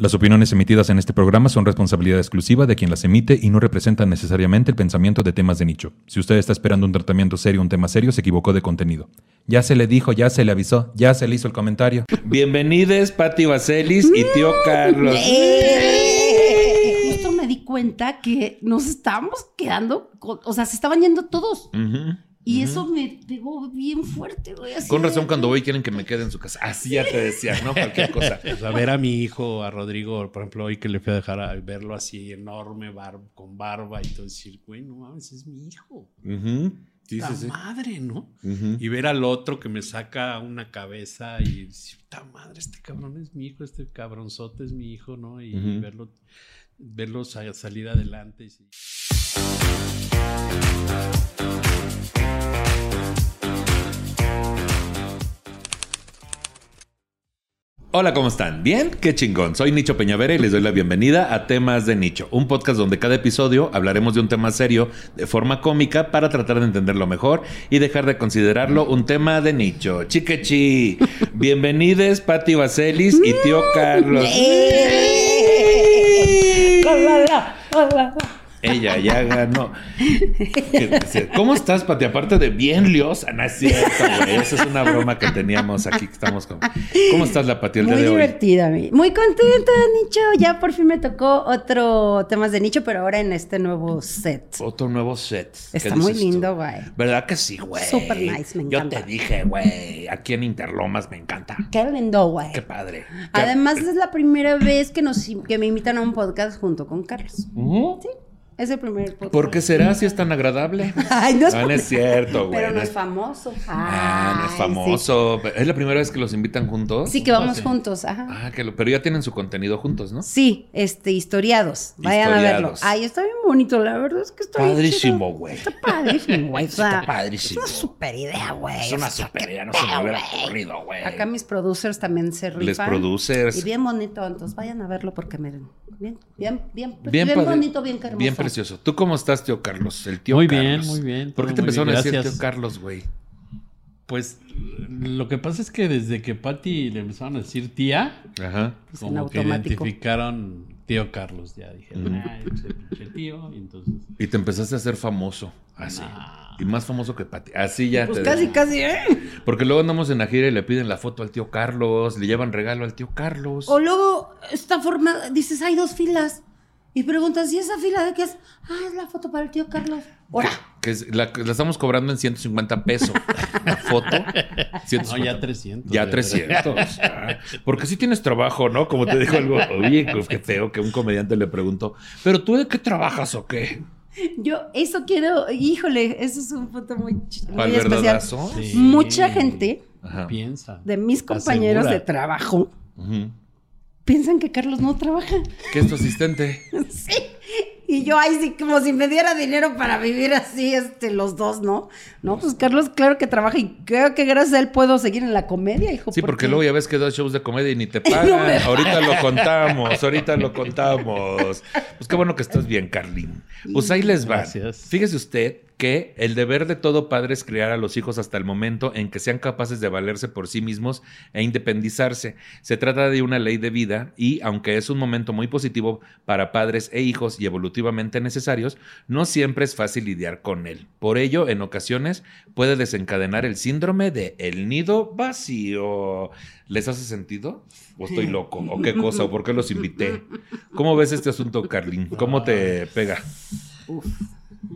Las opiniones emitidas en este programa son responsabilidad exclusiva de quien las emite y no representan necesariamente el pensamiento de temas de nicho. Si usted está esperando un tratamiento serio, un tema serio, se equivocó de contenido. Ya se le dijo, ya se le avisó, ya se le hizo el comentario. Bienvenidos, Pati Vaselis y tío Carlos. Eh, Justo me di cuenta que nos estábamos quedando, con- o sea, se estaban yendo todos. Y eso me pegó bien fuerte, güey. así Con de- razón, cuando voy quieren que me quede en su casa. Así ya te decía, ¿no? Cualquier cosa. Pues a ver a mi hijo, a Rodrigo, por ejemplo, hoy que le fui a dejar a verlo así enorme, bar- con barba y todo, decir, güey, no mames, es mi hijo. Ujú. Sí, La sí, sí. madre, ¿no? Y ver al otro que me saca una cabeza y decir, puta madre, este cabrón es mi hijo, este cabronzote es mi hijo, ¿no? Y Ujú. verlo, verlo sa- salir adelante. y Hola, ¿cómo están? ¿Bien? Qué chingón. Soy Nicho Peñavera y les doy la bienvenida a Temas de Nicho, un podcast donde cada episodio hablaremos de un tema serio de forma cómica para tratar de entenderlo mejor y dejar de considerarlo un tema de nicho. Chiquechi, bienvenidos Pati Vaselis y tío Carlos. ¡Eh! Hola, hola. Ella ya ganó. ¿Cómo estás, Pati? Aparte de bien liosa, no es cierto, güey. Esa es una broma que teníamos aquí, que estamos con... ¿Cómo estás, la Pati, el día Muy de hoy? divertida, mi- muy contenta, Nicho. Ya por fin me tocó otro temas de Nicho, pero ahora en este nuevo set. Otro nuevo set. ¿Qué Está muy lindo, güey. ¿Verdad que sí, güey? Súper nice, me Yo encanta. te dije, güey, aquí en Interlomas me encanta. Qué lindo, güey. Qué padre. Además, es la primera vez que, nos, que me invitan a un podcast junto con Carlos. Ujú. Sí, es el primer podcast. ¿Por qué será si es tan agradable? Ay, no es, Ah, no es cierto, güey. Pero no es famoso. Ah, no es Ay, famoso. ¿Es la primera vez que los invitan juntos? Sí, que vamos Sí. juntos, ajá. Ah, que lo- pero ya tienen su contenido juntos, ¿no? Sí, este, historiados. Vayan a verlo. Ay, está bien bonito, la verdad es que está bien Padrísimo, güey. Está padrísimo, güey. O sea, Está padrísimo. Es una super idea, güey. Es una super idea, no se me hubiera ocurrido, güey. Acá mis producers también se rifan. Les producers. Y bien bonito, entonces vayan a verlo porque miren, bien, bien, bien, Bien, bien, padre- bonito, bien hermoso. Bien precioso. ¿Tú cómo estás, tío Carlos? El tío Muy Carlos. bien, muy bien, ¿Por qué te muy empezaron bien, a decir gracias. tío Carlos, güey? Pues lo que pasa es que desde que Patty le empezaron a decir tía, Ajá. Pues en como que automático. identificaron tío Carlos, ya dije. "Ah, ese pinche tío, y entonces... Y te empezaste a hacer famoso. Así. nah. Y más famoso que Pati. Así ya Pues te casi, dejo. casi, ¿eh? Porque luego andamos en la gira y le piden la foto al tío Carlos, le llevan regalo al tío Carlos. O luego está formada, dices, hay dos filas. Y preguntas, ¿y esa fila de qué es? Ah, es la foto para el tío Carlos. ¡Hora! Que es- la, la estamos cobrando en 150 pesos. La foto. No, 150. ya 300. Ya de 300. Ah, Porque sí tienes trabajo, ¿no? Como te dijo algo. Oye, pues, qué feo que un comediante le preguntó. ¿Pero tú de qué trabajas o qué? Yo eso quiero, híjole, eso es un punto muy, ch- ¿Para muy el especial. Sí. Mucha gente Ajá. Piensa. de mis compañeros Asegura. de trabajo Ujú. Piensan que Carlos no trabaja. ¿Qué es tu asistente? sí. Y yo ahí sí, como si me diera dinero para vivir así, este, los dos, ¿no? No, pues Carlos, claro que trabaja y creo que gracias a él puedo seguir en la comedia, hijo. Sí, porque luego ya ves que das shows de comedia y ni te pagan. No me ahorita lo contamos, ahorita lo contamos. Pues qué bueno que estás bien, Carlín. Pues ahí les va. Gracias. Fíjese usted que el deber de todo padre es criar a los hijos hasta el momento en que sean capaces de valerse por sí mismos e independizarse. Se trata de una ley de vida y, aunque es un momento muy positivo para padres e hijos y evolutivamente necesarios, no siempre es fácil lidiar con él. Por ello, en ocasiones puede desencadenar el síndrome de el nido vacío. ¿Les hace sentido? ¿O estoy loco? ¿O qué cosa? ¿O por qué los invité? ¿Cómo ves este asunto, Carlín? ¿Cómo te pega?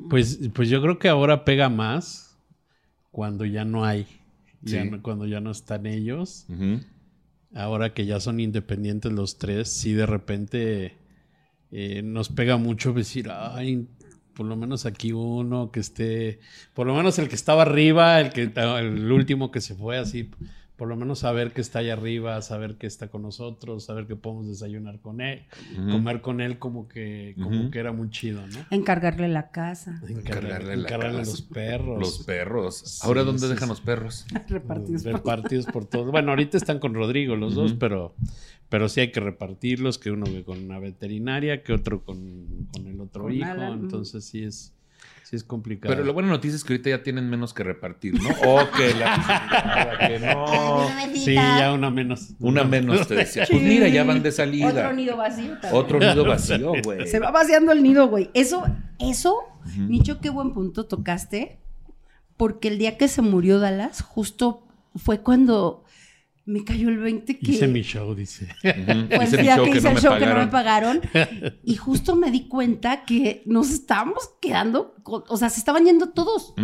Pues, pues yo creo que ahora pega más cuando ya no hay. Ya Sí. no- cuando ya no están ellos. Ahora que ya son independientes los tres, sí de repente eh, nos pega mucho decir, ay, por lo menos aquí uno que esté, por lo menos el que estaba arriba, el que el último que se fue así, por lo menos saber que está allá arriba, saber que está con nosotros, saber que podemos desayunar con él, comer con él como que, como que era muy chido, ¿no? Encargarle la casa, Encargarle la encargarle casa. los perros. Los perros. Ahora, ¿dónde sí, dejan sí. los perros? repartidos. por- repartidos por todos. Bueno, ahorita están con Rodrigo los dos, pero, pero sí hay que repartirlos, que uno con una veterinaria, que otro con, con el otro Con hijo. Alan. Entonces sí es. Sí, es complicado. Pero la buena noticia es que ahorita ya tienen menos que repartir, ¿no? O que la que no. Sí, ya una menos. Una menos te decía. Pues mira, ya van de salida. Otro nido vacío también. Otro nido vacío, güey. Se va vaciando el nido, güey. Eso, eso, Nicho, qué buen punto tocaste. Porque el día que se murió Dallas, justo fue cuando me cayó el 20 que. Hice mi show, dice. Hice día show que que hice no el me show que no me pagaron. Y justo me di cuenta que nos estábamos quedando. con- o sea, se estaban yendo todos.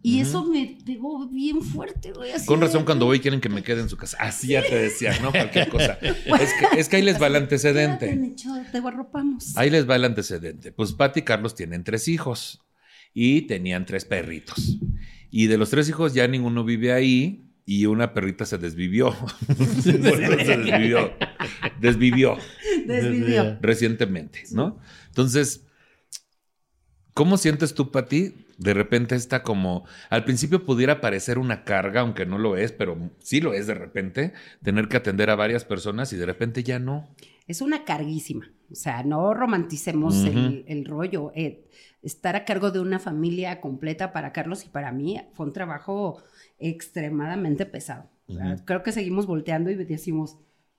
Y eso me pegó bien fuerte, güey. así Con de- razón, cuando voy quieren que me quede en su casa. Así ya te decía, ¿no? Cualquier cosa. Es que, es que ahí les va el antecedente. Nicho, te arropamos. Ahí les va el antecedente. Pues Pati y Carlos tienen tres hijos y tenían tres perritos. Y de los tres hijos ya ninguno vive ahí y una perrita se desvivió. se desvivió. Desvivió Desvivió. recientemente, ¿no? Entonces, ¿cómo sientes tú, Pati? De repente está como, al principio pudiera parecer una carga, aunque no lo es, pero sí lo es de repente, tener que atender a varias personas y de repente ya no. Es una carguísima. O sea, no romanticemos el rollo. Eh, estar a cargo de una familia completa para Carlos y para mí fue un trabajo extremadamente pesado. Creo que seguimos volteando y decimos,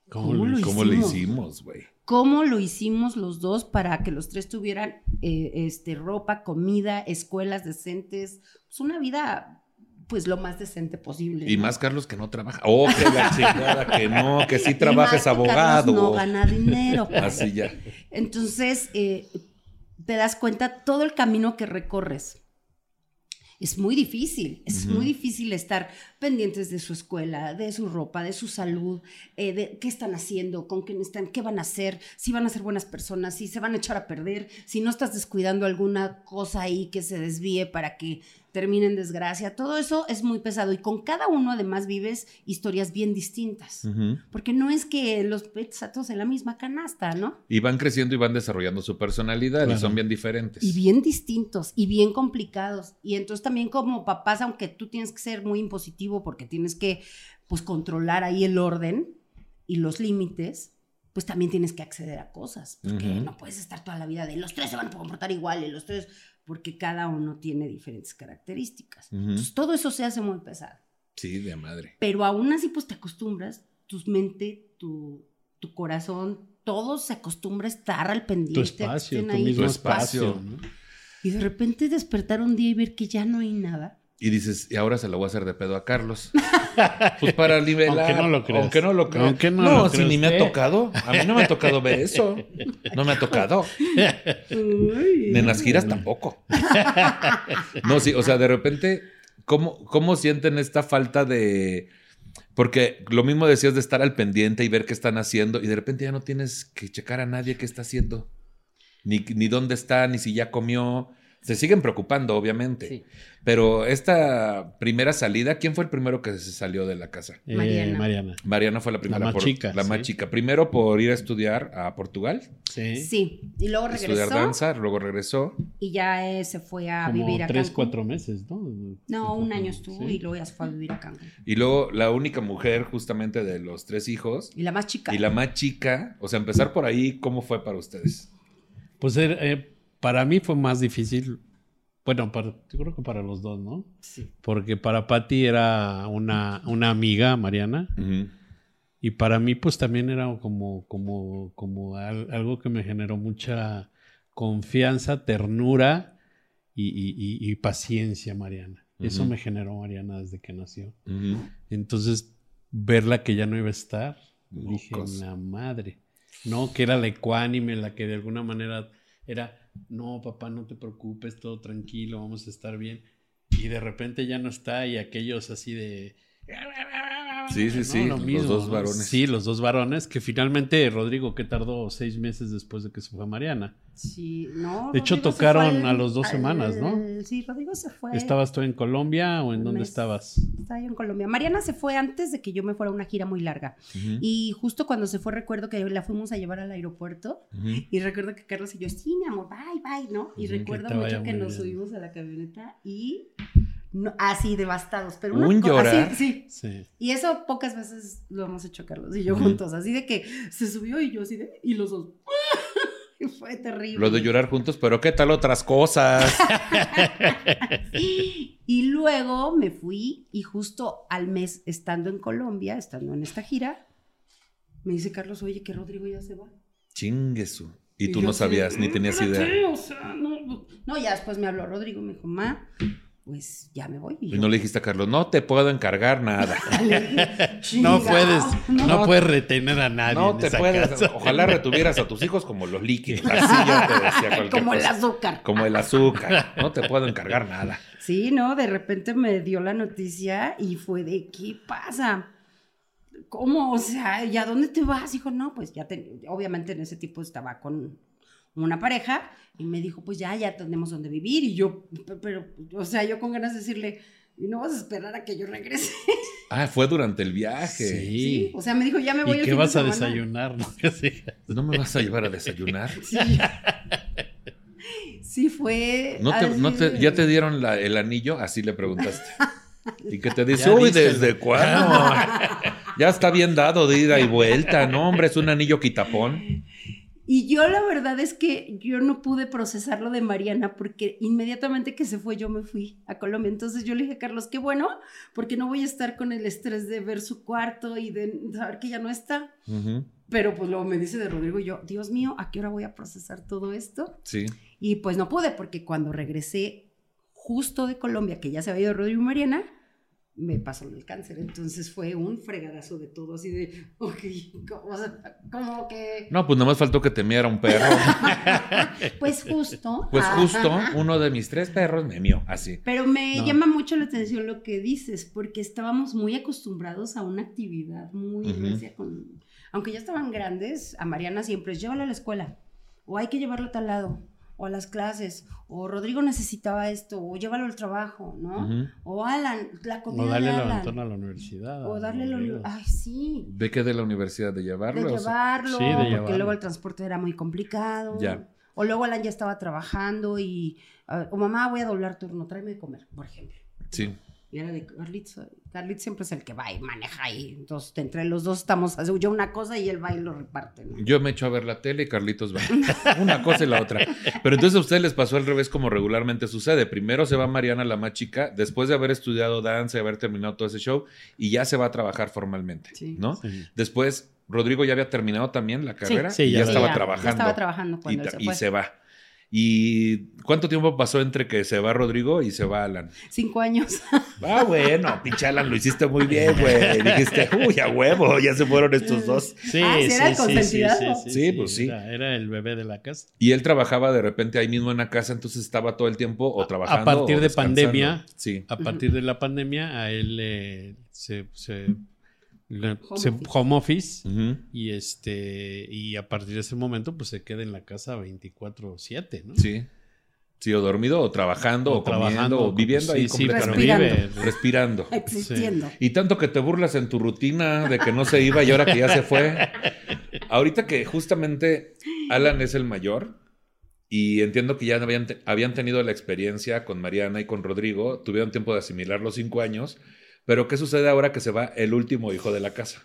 ¿Cómo ¿cómo, lo lo, ¿Cómo le hicimos? hicimos, güey? ¿Cómo lo hicimos los dos para que los tres tuvieran eh, este, ropa, comida, escuelas decentes? Pues una vida, pues lo más decente posible. Y ¿no? más Carlos que no trabaja. Oh, que la chingada, que no, que sí trabaja, es que Carlos abogado. No gana dinero. Así ya. Entonces, eh, te das cuenta todo el camino que recorres. Es muy difícil, es muy difícil estar pendientes de su escuela, de su ropa, de su salud, eh, de qué están haciendo, con quién están, qué van a hacer, si van a ser buenas personas, si se van a echar a perder, si no estás descuidando alguna cosa ahí que se desvíe para que termine en desgracia. Todo eso es muy pesado y con cada uno además vives historias bien distintas. Porque no es que los metes a todos en la misma canasta, ¿no? Y van creciendo y van desarrollando su personalidad y son bien diferentes. Y bien distintos y bien complicados. Y entonces también como papás, aunque tú tienes que ser muy impositivo porque tienes que pues controlar ahí el orden y los límites, pues también tienes que acceder a cosas. Porque no puedes estar toda la vida de los tres se van a comportar igual y los tres, porque cada uno tiene diferentes características. Entonces todo eso se hace muy pesado. Sí, de madre. Pero aún así, pues te acostumbras, tu mente, tu, tu corazón, todo se acostumbra a estar al pendiente. Tu espacio, tu mismo espacio. espacio. ¿no? Y de repente despertar un día y ver que ya no hay nada. Y dices, y ahora se lo voy a hacer de pedo a Carlos. pues para nivelar. Aunque no lo creas. Aunque no lo creas. Aunque no no, lo si creas ni me ha tocado. A mí no me ha tocado ver eso. No me ha tocado. En las giras tampoco. No, sí, o sea, de repente, ¿cómo, cómo sienten esta falta de. Porque lo mismo decías de estar al pendiente y ver qué están haciendo, y de repente ya no tienes que checar a nadie qué está haciendo, ni, ni dónde está, ni si ya comió. Se siguen preocupando, obviamente. Sí. Pero esta primera salida, ¿quién fue el primero que se salió de la casa? Eh, Mariana. Mariana. Mariana fue la primera. más por- chica, La más chica. Primero por ir a estudiar a Portugal, Sí. Sí. Y luego estudiar regresó danza, luego regresó. y ya eh, se fue a Como vivir a tres, Cancún. cuatro meses, ¿no? No, un año estuvo Sí. y luego ya se fue a vivir a Cancún. Y luego la única mujer justamente de los tres hijos Y la más chica. y la más chica, o sea, empezar por ahí, ¿cómo fue para ustedes? Pues eh, eh, para mí fue más difícil. Bueno, para, yo creo que para los dos, ¿no? Sí. Porque para Patty era una, una amiga, Mariana, y para mí pues también era como, como, como al- algo que me generó mucha confianza, ternura y, y- y- y paciencia, Mariana. Eso me generó Mariana desde que nació. Entonces, verla que ya no iba a estar, dije, la madre. No, que era la ecuánime, la que de alguna manera era, no, papá, no te preocupes, todo tranquilo, vamos a estar bien. Y de repente ya no está y aquellos así de... Sí, sí, ¿no? sí, Lo los mismo, dos ¿no? varones. Sí, los dos varones, que finalmente Rodrigo, que tardó seis meses después de que se fue Mariana. Sí, no. De hecho, Rodrigo tocaron al- a los dos al- semanas, ¿no? Sí, Rodrigo se fue. ¿Estabas tú en Colombia o en dónde mes. estabas? Estaba yo en Colombia. Mariana se fue antes de que yo me fuera a una gira muy larga. Y justo cuando se fue, recuerdo que la fuimos a llevar al aeropuerto. Y recuerdo que Carlos y yo, sí, mi amor, bye, bye, ¿no? Y recuerdo mucho que nos bien. subimos a la camioneta y no, así devastados, pero una Un llorar. así, sí. Sí. Y eso pocas veces lo hemos hecho Carlos y yo juntos, así de que se subió y yo así de, y los dos. Fue terrible. Lo de llorar juntos, pero ¿qué tal otras cosas? Y luego me fui y justo al mes, estando en Colombia, estando en esta gira, me dice Carlos, oye, que Rodrigo ya se va. Chinguesu. Y tú no sabías de, ni tenías "Espérate, idea. o sea, no, no, ya después me habló Rodrigo, me dijo, ma, pues ya me voy. Y yo, no le dijiste a Carlos, no te puedo encargar nada. Dije, No "Chingao, puedes, no, no, puedes retener a nadie. No en te esa puedes. casa. Ojalá retuvieras a tus hijos como los líquidos. Así yo te decía cualquier Como el azúcar. Como el azúcar. No te puedo encargar nada. Sí, no, de repente me dio la noticia y fue de, ¿qué pasa? ¿Cómo? O sea, ¿y a dónde te vas? Dijo, no, pues ya, te- obviamente en ese tipo estaba con una pareja y me dijo, pues ya, ya tenemos donde vivir. Y yo, pe- pero, o sea, yo con ganas de decirle, ¿y no vas a esperar a que yo regrese? Ah, fue durante el viaje. Sí. O sea, me dijo, ya me voy ¿Y el qué fin de vas a semana". desayunar? ¿no? Así. ¿No me vas a llevar a desayunar? Sí. Sí, fue. ¿No te- no te- ¿Ya te dieron la- el anillo? Así le preguntaste. Y que te dice, Ya uy. ¿desde cuándo? ya está bien dado de ida y vuelta. No, hombre, es un anillo quitapón. Y yo la verdad es que yo no pude procesar lo de Mariana porque inmediatamente que se fue yo me fui a Colombia. Entonces yo le dije a Carlos, qué bueno, porque no voy a estar con el estrés de ver su cuarto y de saber que ya no está. Ujú, Pero pues luego me dice de Rodrigo yo, Dios mío, ¿a qué hora voy a procesar todo esto? Sí. Y pues no pude porque cuando regresé justo de Colombia, que ya se había ido Rodrigo y Mariana, me pasó el cáncer. Entonces fue un fregadazo de todo, así de, ok, o sea, como que... No, pues nomás faltó que te miara un perro. Pues justo. Pues Ajá. justo uno de mis tres perros me mió, así. Pero me No. llama mucho la atención lo que dices, porque estábamos muy acostumbrados a una actividad muy recia con... Aunque ya estaban grandes, a Mariana siempre es llévala a la escuela, o hay que llevarlo a tal lado, o a las clases, o Rodrigo necesitaba esto, o llévalo al trabajo, ¿no? O Alan, la comida O darle de el a la universidad. O darle lo... Ay, sí. Ve que de la universidad de De llevarlo. sea, llevarlo, Sí, de porque llevarlo. luego el transporte era muy complicado. Ya. O luego Alan ya estaba trabajando y, ah, o mamá, voy a doblar turno, tráeme de comer, por ejemplo. Sí. Y era de Carlitos. Carlitos siempre es el que va y maneja y entonces entre los dos estamos, hace yo una cosa y él va y lo reparte. ¿no? Yo me echo a ver la tele y Carlitos va. Una cosa y la otra. Pero entonces a ustedes les pasó al revés como regularmente sucede. Primero se va Mariana, la más chica, después de haber estudiado danza y haber terminado todo ese show, y ya se va a trabajar formalmente, Sí. ¿no? Sí. Después, Rodrigo ya había terminado también la carrera Sí, y ya ya, Sí, estaba ya, ya trabajando. estaba trabajando y, cuando él y fue. se va. ¿Y cuánto tiempo pasó entre que se va Rodrigo y se va Alan? Cinco años. Ah, bueno, pinche Alan, lo hiciste muy bien, güey. Dijiste, uy, a huevo, ya se fueron estos dos. Sí, Ah, ¿sí sí, era el sí, sí, consentidado? Sí, pues sí. Era, era el bebé de la casa. Y él trabajaba de repente ahí mismo en la casa, entonces estaba todo el tiempo o trabajando. partir o de pandemia. Sí. A partir de la pandemia, a él eh, se, se, Home se- office. home office. Ujú. Y este y a partir de ese momento, pues se queda en la casa 24-7, ¿no? Sí. Sí, o dormido, o trabajando, o, comiendo, o viviendo ahí sí, completamente. vive. Respirando. Existiendo. Y tanto que te burlas en tu rutina de que no se iba y ahora que ya se fue. Ahorita que justamente Alan es el mayor y entiendo que ya habían, te- habían tenido la experiencia con Mariana y con Rodrigo, tuvieron tiempo de asimilar los cinco años, pero ¿qué sucede ahora que se va el último hijo de la casa?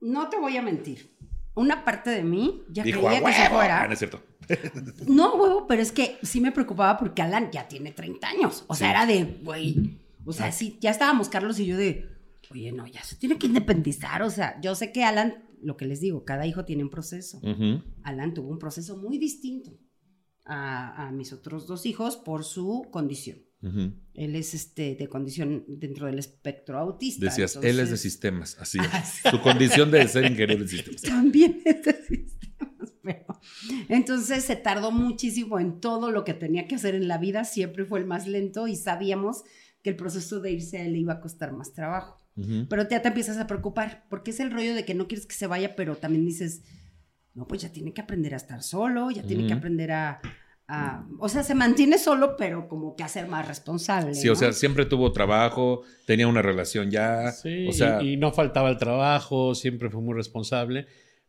No te voy a mentir. Una parte de mí ya Dijo, quería "A que se huevo". Ah, fuera. no es cierto. No, huevo, pero es que sí me preocupaba porque Alan ya tiene 30 años. O sea, Sí. era de, güey. O sea, sí, ya estábamos Carlos y yo de, oye, no, ya se tiene que independizar. O sea, yo sé que Alan, lo que les digo, cada hijo tiene un proceso. Alan tuvo un proceso muy distinto a, a mis otros dos hijos por su condición. Él es este, de condición dentro del espectro autista. Decías, él es de sistemas, así Ah, es. Su condición de ser ingeniero de sistemas. también es de sistemas, pero entonces se tardó muchísimo en todo lo que tenía que hacer en la vida, siempre fue el más lento y sabíamos que el proceso de irse a él iba a costar más trabajo. Pero ya te empiezas a preocupar, porque es el rollo de que no quieres que se vaya, pero también dices, no, pues ya tiene que aprender a estar solo, ya tiene que aprender a, a- o sea, se mantiene solo, pero como que a ser más responsable. Sí, o ¿no? sea, siempre tuvo trabajo, tenía una relación ya. Sí, o sea, y, y no faltaba el trabajo, siempre fue muy responsable.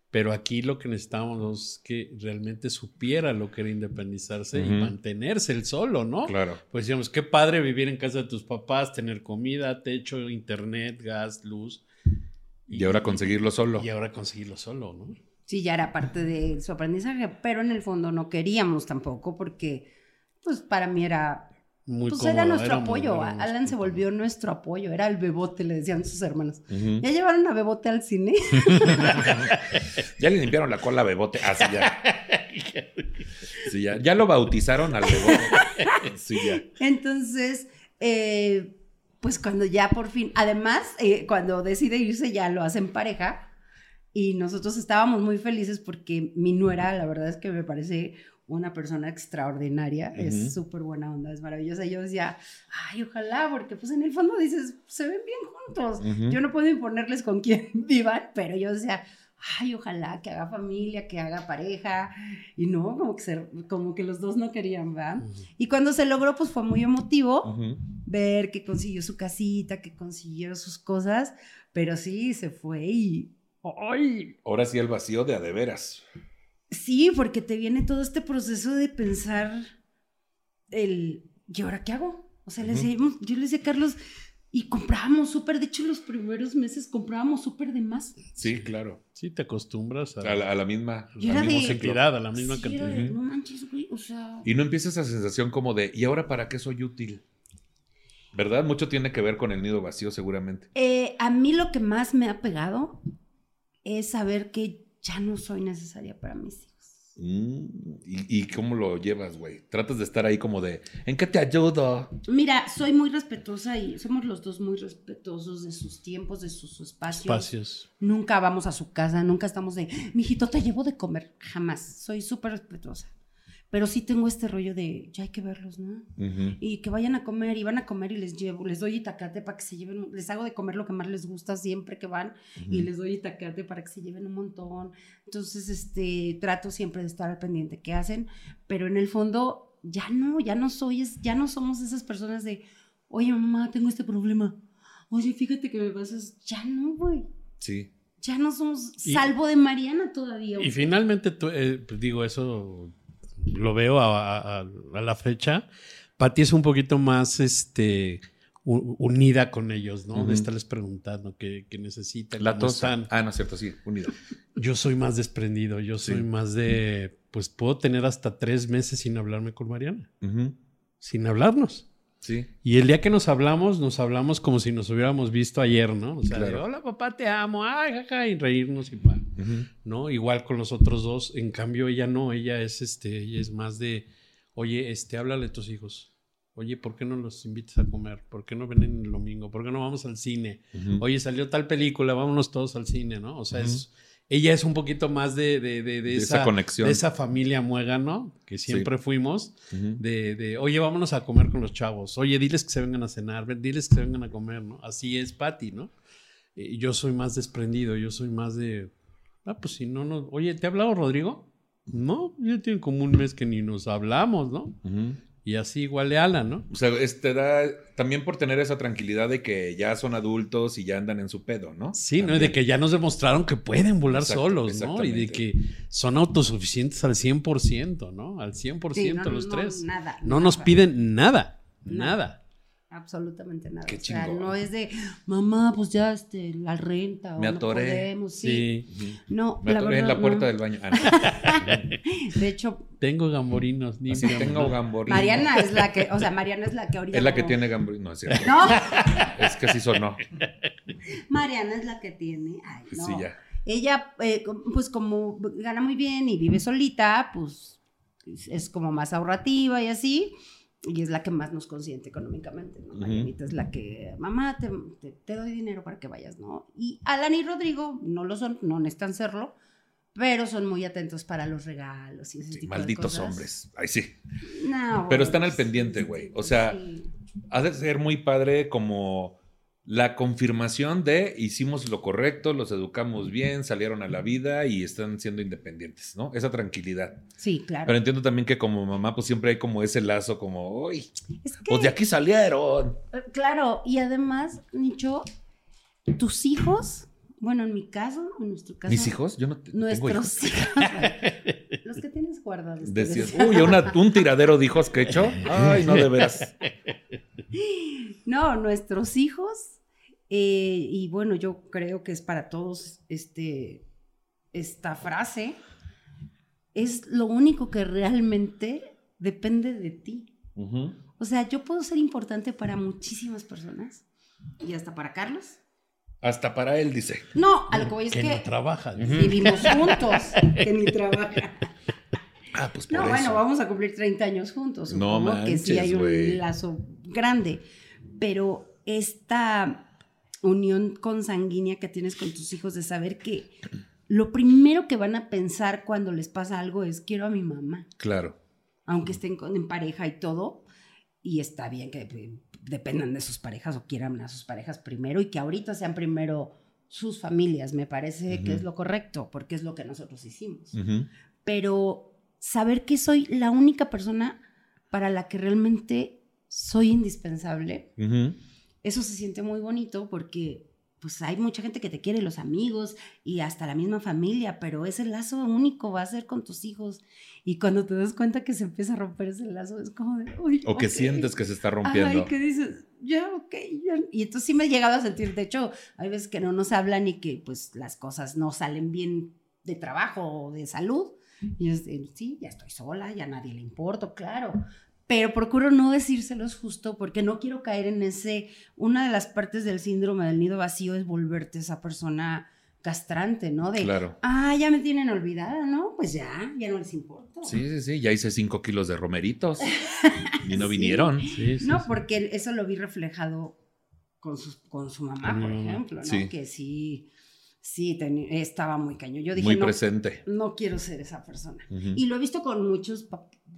Pero aquí lo que necesitábamos es que realmente supiera lo que era independizarse Ujú. y mantenerse el solo, ¿no? claro. Pues decíamos, qué padre vivir en casa de tus papás, tener comida, techo, internet, gas, luz. Y ahora conseguirlo solo. Y ahora conseguirlo solo, ¿no? Sí, ya era parte de su aprendizaje, pero en el fondo no queríamos tampoco porque, pues para mí era, Muy pues cómodo, era nuestro era apoyo. muy Alan se cómodo. volvió nuestro apoyo, era el bebote, le decían sus hermanos. ¿Ya llevaron a bebote al cine? Ya le limpiaron la cola a Bebote. Ah, sí, ya. Sí, ya. Ya lo bautizaron al Bebote. Sí, ya. Entonces, eh, pues cuando ya por fin, además, eh, cuando decide irse ya lo hacen pareja y nosotros estábamos muy felices porque mi nuera, la verdad es que me parece una persona extraordinaria, Ujú. es súper buena onda, es maravillosa. Y yo decía, ay, ojalá, porque pues en el fondo dices, se ven bien juntos. Ujú. Yo no puedo imponerles con quién vivan, pero yo decía, ay, ojalá que haga familia, que haga pareja. Y no, como que, se- como que los dos no querían, ¿verdad? Y cuando se logró, pues fue muy emotivo ver que consiguió su casita, que consiguió sus cosas, pero sí, se fue y... ¡Ay! Ahora sí el vacío de a de veras. Sí, porque te viene todo este proceso de pensar el... ¿Y ahora qué hago? O sea, le Ujú. decíamos- yo le decía a Carlos, y comprábamos súper, de hecho los primeros meses comprábamos súper de más. Sí, claro. Sí, te acostumbras a, A la, a la misma. Yo la misma cantidad, a la misma Sí, cantidad. era de, no manches, güey, o sea... Y no empieza esa sensación como de, ¿y ahora para qué soy útil? ¿Verdad? Mucho tiene que ver con el nido vacío, seguramente. Eh, a mí lo que más me ha pegado es saber que ya no soy necesaria para mis hijos. Mm, ¿Y, y cómo lo llevas, güey? Tratas de estar ahí como de, ¿en qué te ayudo? Mira, soy muy respetuosa y somos los dos muy respetuosos de sus tiempos, de sus espacios. Espacios. Nunca vamos a su casa, nunca estamos de, mijito, te llevo de comer. Jamás. Soy súper respetuosa. Pero sí tengo este rollo de, ya hay que verlos, ¿no? Ujú. Y que vayan a comer y van a comer y les llevo, les doy itacate para que se lleven, les hago de comer lo que más les gusta siempre que van y les doy itacate para que se lleven un montón. Entonces, este, trato siempre de estar al pendiente qué hacen, pero en el fondo ya no, ya no soy, es- ya no somos esas personas de, oye mamá, tengo este problema. Oye, fíjate que me pasas, ya no, güey. Sí. Ya no somos, Y- salvo de Mariana todavía. Y finalmente, tú, eh, pues digo, eso lo veo a, a- a la fecha. Patti es un poquito más este, unida con ellos, ¿no? Ujú. De estarles preguntando qué, qué necesitan, La tos. están. Ah, no es cierto, sí, unido. Yo soy más desprendido, yo soy Sí. más de, pues puedo tener hasta tres meses sin hablarme con Mariana, sin hablarnos. Sí. Y el día que nos hablamos, nos hablamos como si nos hubiéramos visto ayer, ¿no? O sea, de, hola papá, te amo, ay, jaja, y reírnos y pa. ¿No? Igual con los otros dos. En cambio, ella no, ella es este, ella es más de, oye, este, háblale a tus hijos. Oye, ¿por qué no los invitas a comer? ¿Por qué no vienen el domingo? ¿Por qué no vamos al cine? Oye, salió tal película, vámonos todos al cine, ¿no? O sea, es, ella es un poquito más de, de, de, de De esa, esa conexión. de esa familia muégano que siempre fuimos. Ujú. De, de, oye, vámonos a comer con los chavos. Oye, diles que se vengan a cenar. Diles que se vengan a comer, ¿no? Así es Patty, ¿no? Eh, yo soy más desprendido. Yo soy más de... Ah, pues si no, no... Oye, ¿te ha hablado Rodrigo? No, ya tiene como un mes que ni nos hablamos, ¿no? Y así igual de Alan, ¿no? O sea, es- te da también por tener esa tranquilidad de que ya son adultos y ya andan en su pedo, ¿no? Sí, ¿no? Y de que ya nos demostraron que pueden volar Exacto, solos, ¿no? Y de que son autosuficientes al 100%, ¿no? Al 100% Sí, no, los no, tres. nada, no nos piden nada, No. nada. Absolutamente nada. Qué o sea, no es de, mamá, pues ya este, la renta. o Me no atoré. podemos", Sí. No, Me la atoré en la puerta no. del baño. Ah, no. De hecho, Tengo gamborinos, Así límpiame, tengo ¿no? gamborino. Mariana es la que, o sea, Mariana es la que ahorita. Es la que como- tiene gamborino. No, es cierto. No, Es que sí sonó. Mariana es la que tiene. Ay, no. Sí, ya. Ella, eh, pues como gana muy bien y vive solita, pues es- es como más ahorrativa y así. Y es la que más nos consiente económicamente, ¿no? Marianita es la que, mamá, te, te- te doy dinero para que vayas, ¿no? Y Alan y Rodrigo no lo son, no necesitan serlo, pero son muy atentos para los regalos y ese Sí, tipo de malditos cosas. hombres. Ay, sí. No, Pero están al pendiente, güey. O sea, sí. ha de ser muy padre como la confirmación de hicimos lo correcto, los educamos bien, salieron a la vida y están siendo independientes, ¿no? Esa tranquilidad. Sí, claro. Pero entiendo también que como mamá, pues siempre hay como ese lazo como, uy, es que, pues de aquí salieron. eh, claro, y además, Nicho, tus hijos, bueno, en mi caso, en nuestro caso. ¿Mis hijos? Yo no te- tengo hijos. Nuestros hijos. Los que tienes guardados. Decías, decía. uy, una- un tiradero de hijos que he hecho. Ay, no, de veras. No, nuestros hijos. Eh, y bueno, yo creo que es para todos este. esta frase, es lo único que realmente depende de ti. Ujú. O sea, yo puedo ser importante para muchísimas personas y hasta para Carlos. Hasta para él, dice. No, a lo que voy es que que no trabaja. vivimos juntos, que ni trabaja. Ah, pues por No, eso. bueno, vamos a cumplir 30 años juntos. No Supongo que sí manches, hay un güey. lazo grande. Pero esta unión consanguínea que tienes con tus hijos de saber que lo primero que van a pensar cuando les pasa algo es quiero a mi mamá, Claro. aunque estén con- en pareja y todo. Y está bien que eh, dependan de sus parejas o quieran a sus parejas primero y que ahorita sean primero sus familias. Me parece que es lo correcto porque es lo que nosotros hicimos pero saber que soy la única persona para la que realmente soy indispensable, Ujú. Eso se siente muy bonito porque pues hay mucha gente que te quiere, los amigos y hasta la misma familia, pero ese lazo único va a ser con tus hijos y cuando te das cuenta que se empieza a romper ese lazo es como de, uy, O que ok". sientes que se está rompiendo. y que dices, ya, ok, ya. Y entonces sí me he llegado a sentir, de hecho, hay veces que no nos hablan y que pues las cosas no salen bien de trabajo o de salud. Y es de, sí, ya estoy sola, ya a nadie le importo, claro. Pero procuro no decírselos justo porque no quiero caer en ese, una de las partes del síndrome del nido vacío es volverte esa persona castrante, ¿no? De, Claro. ah, ya me tienen olvidada, ¿no? Pues ya, ya no les importa. Sí, sí, sí. Ya hice cinco kilos de romeritos. Y no Sí. vinieron. Sí, sí, No, sí. porque eso lo vi reflejado con su, con su mamá, Con por ejemplo, ¿no? Sí. Que sí, sí, estaba muy cañón. Yo dije, Muy no, presente. no quiero ser esa persona. Y lo he visto con muchos,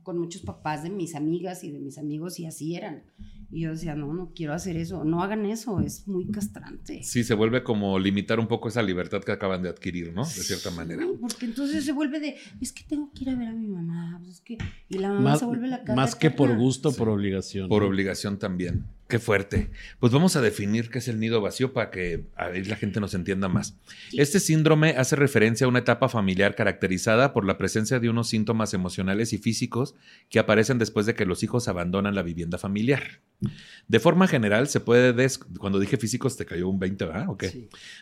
con muchos papás de mis amigas y de mis amigos y así eran. Y yo decía, no, no quiero hacer eso, no hagan eso, es muy castrante. Sí, se vuelve como limitar un poco esa libertad que acaban de adquirir, ¿no? De cierta manera. Sí, porque entonces se vuelve de, es que tengo que ir a ver a mi mamá, pues es que, y la mamá Más, se vuelve la cara más que por gusto, Sí. por obligación. Por ¿no? obligación también. Qué fuerte. Pues vamos a definir qué es el nido vacío para que a ver, la gente nos entienda más. Sí. Este síndrome hace referencia a una etapa familiar caracterizada por la presencia de unos síntomas emocionales y físicos que aparecen después de que los hijos abandonan la vivienda familiar. De forma general, se puede... des- Cuando dije físicos, te cayó un 20, ¿verdad?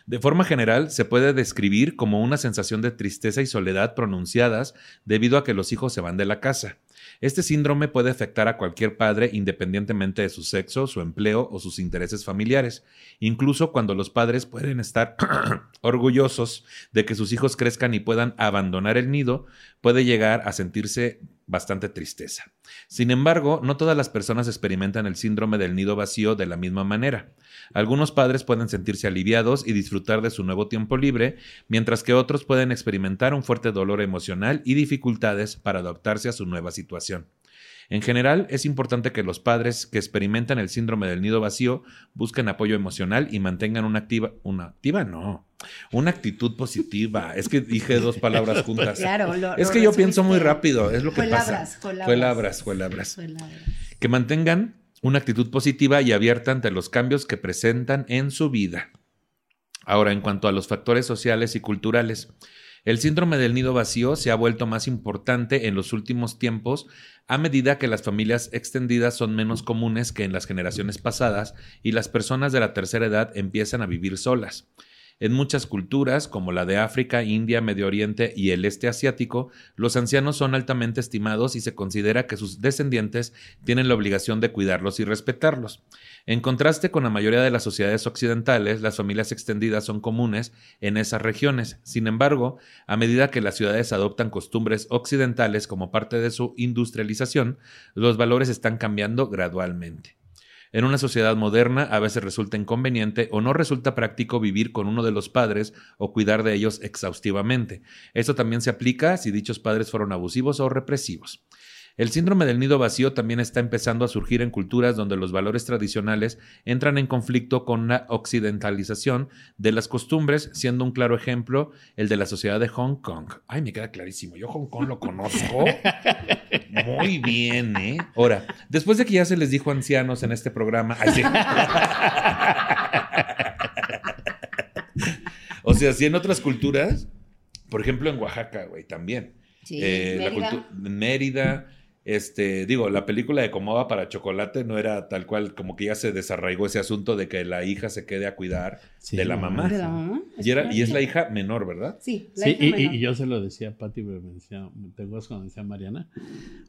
De forma general, se puede describir como una sensación de tristeza y soledad pronunciadas debido a que los hijos se van de la casa. Este síndrome puede afectar a cualquier padre independientemente de su sexo, su empleo o sus intereses familiares, incluso cuando los padres pueden estar orgullosos de que sus hijos crezcan y puedan abandonar el nido, puede llegar a sentirse bastante tristeza. Sin embargo, no todas las personas experimentan el síndrome del nido vacío de la misma manera. Algunos padres pueden sentirse aliviados y disfrutar de su nuevo tiempo libre, mientras que otros pueden experimentar un fuerte dolor emocional y dificultades para adaptarse a su nueva situación. En general, es importante que los padres que experimentan el síndrome del nido vacío busquen apoyo emocional y mantengan una activa, una activa no, una actitud positiva. Es que dije dos palabras juntas. Claro, lo- es lo que yo pienso muy rápido, es lo que Juelabras, pasa. juelabras. Juelabras. Que mantengan una actitud positiva y abierta ante los cambios que presentan en su vida. Ahora, en cuanto a los factores sociales y culturales, el síndrome del nido vacío se ha vuelto más importante en los últimos tiempos a medida que las familias extendidas son menos comunes que en las generaciones pasadas y las personas de la tercera edad empiezan a vivir solas. En muchas culturas, como la de África, India, Medio Oriente y el este asiático, los ancianos son altamente estimados y se considera que sus descendientes tienen la obligación de cuidarlos y respetarlos. En contraste con la mayoría de las sociedades occidentales, las familias extendidas son comunes en esas regiones. Sin embargo, a medida que las ciudades adoptan costumbres occidentales como parte de su industrialización, los valores están cambiando gradualmente. En una sociedad moderna a veces resulta inconveniente o no resulta práctico vivir con uno de los padres o cuidar de ellos exhaustivamente. Esto también se aplica si dichos padres fueron abusivos o represivos. El síndrome del nido vacío también está empezando a surgir en culturas donde los valores tradicionales entran en conflicto con la occidentalización de las costumbres, siendo un claro ejemplo el de la sociedad de Hong Kong. Ay, me queda clarísimo. Yo Hong Kong lo conozco muy bien, ¿eh? Ahora, después de que ya se les dijo ancianos en este programa, ay, sí. o sea, sí en otras culturas, por ejemplo en Oaxaca, güey, también. Sí, Eh, la Mérida. cultu- Mérida, Este, digo, la película de Comoda para Chocolate no era tal cual, como que ya se desarraigó ese asunto de que la hija se quede a cuidar Sí. de la mamá. ¿De la mamá? Y, era, y es la hija menor, ¿verdad? Sí, la Sí, hija y, menor. y- y yo se lo decía a Pati, pero me decía, ¿te acuerdas cuando decía Mariana?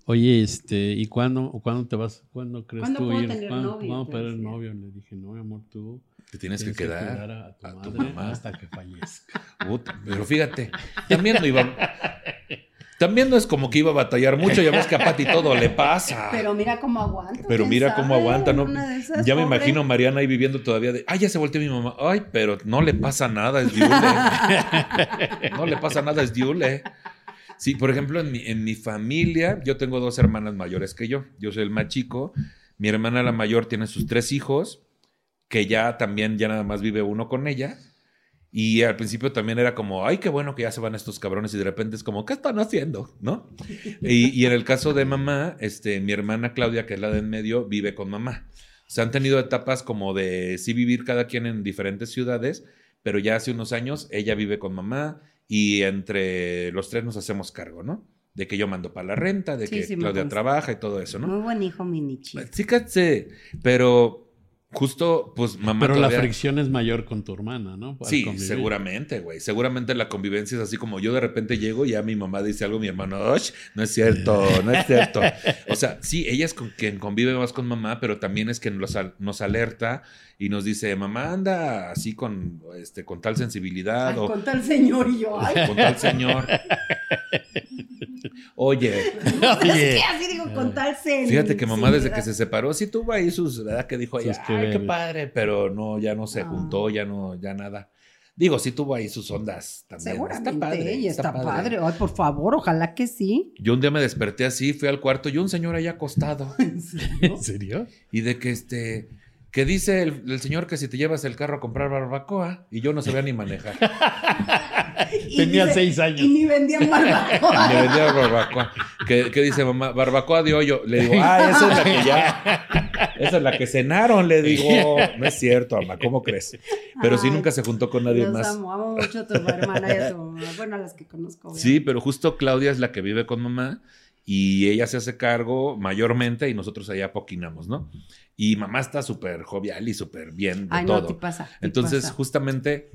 Oye, este, ¿y cuándo, cuándo te vas, cuándo crees ¿Cuándo tú puedo ir? tener ¿Cuándo, novio? ¿cuándo decía. novio? Le dije, no, mi amor, tú Te tienes que quedar cuidar a tu a madre tu mamá. hasta que fallezca. Pero fíjate, también no iba. También no es como que iba a batallar mucho, ya ves que a Pati todo le pasa. Pero mira cómo aguanta. Pero ¿quién mira cómo aguanta, ¿no? Esas, Ya me pobre. imagino a Mariana ahí viviendo todavía de, ay, ya se volteó mi mamá. Ay, pero no le pasa nada, es diule. no le pasa nada, es diule. Sí, por ejemplo, en mi, en mi familia, yo tengo dos hermanas mayores que yo. Yo soy el más chico. Mi hermana la mayor tiene sus tres hijos, que ya también, ya nada más vive uno con ella. Y al principio también era como, ay, qué bueno que ya se van estos cabrones. Y de repente es como, ¿qué están haciendo? ¿No? Y, y en el caso de mamá, este, mi hermana Claudia, que es la de en medio, vive con mamá. O sea, han tenido etapas como de sí vivir cada quien en diferentes ciudades, pero ya hace unos años ella vive con mamá y entre los tres nos hacemos cargo, ¿no? De que yo mando para la renta, de Sí, que sí, Claudia trabaja y todo eso, ¿no? Muy buen hijo, mi Nichi. Sí, pero justo, pues mamá Pero la fricción es mayor con tu hermana, ¿no? Al Sí, convivir. seguramente, güey. Seguramente la convivencia es así como yo de repente llego y ya mi mamá dice algo, mi hermano, "Osh, no es cierto, no es cierto. O sea, sí, ella es con quien convive más con mamá, pero también es quien nos alerta y nos dice, mamá anda así con, este, con tal sensibilidad Ay, o con tal señor y yo. Ay, con tal señor. Oye, es que así digo, con tal señor. fíjate que mamá desde que se separó, sí tuvo ahí sus, ¿verdad? Que dijo, ella, ay, qué padre, pero no, ya no se Ah. juntó, ya no, ya nada. Digo, sí tuvo ahí sus ondas también. Seguramente, está padre. y está, padre. Ay, por favor, ojalá que sí. Yo un día me desperté así, fui al cuarto y un señor ahí acostado. ¿En serio? ¿En serio? Y de que este, que dice el, el señor que si te llevas el carro a comprar barbacoa y yo no sabía ni manejar. Tenía seis años. Y ni vendían barbacoa. Le vendía barbacoa. ¿Qué, qué dice mamá? Barbacoa de hoyo. Le digo, ah, esa es la que ya. Esa es la que cenaron. Le digo, no es cierto, mamá, ¿cómo crees? Pero sí nunca se juntó con nadie Los más. amo, amo mucho a tu hermana y a tu mamá. Bueno, a las que conozco. Sí, pero justo Claudia es la que vive con mamá y ella se hace cargo mayormente y nosotros allá poquinamos, ¿no? Y mamá está súper jovial y súper bien de Ay, todo. no, te pasa. te Entonces, pasa. justamente,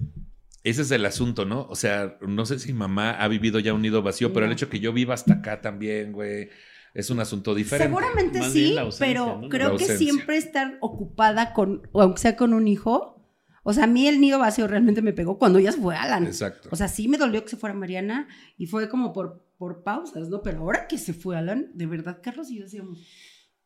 ese es el asunto, ¿no? O sea, no sé si mamá ha vivido ya un nido vacío, pero el hecho que yo viva hasta acá también, güey, es un asunto diferente. Seguramente Más sí, pero ¿no? creo que siempre estar ocupada con, aunque sea con un hijo. O sea, a mí el nido vacío realmente me pegó cuando ya se fue Alan. Exacto. O sea, sí me dolió que se fuera Mariana y fue como por, por pausas, ¿no? Pero ahora que se fue Alan, de verdad, Carlos y yo decíamos,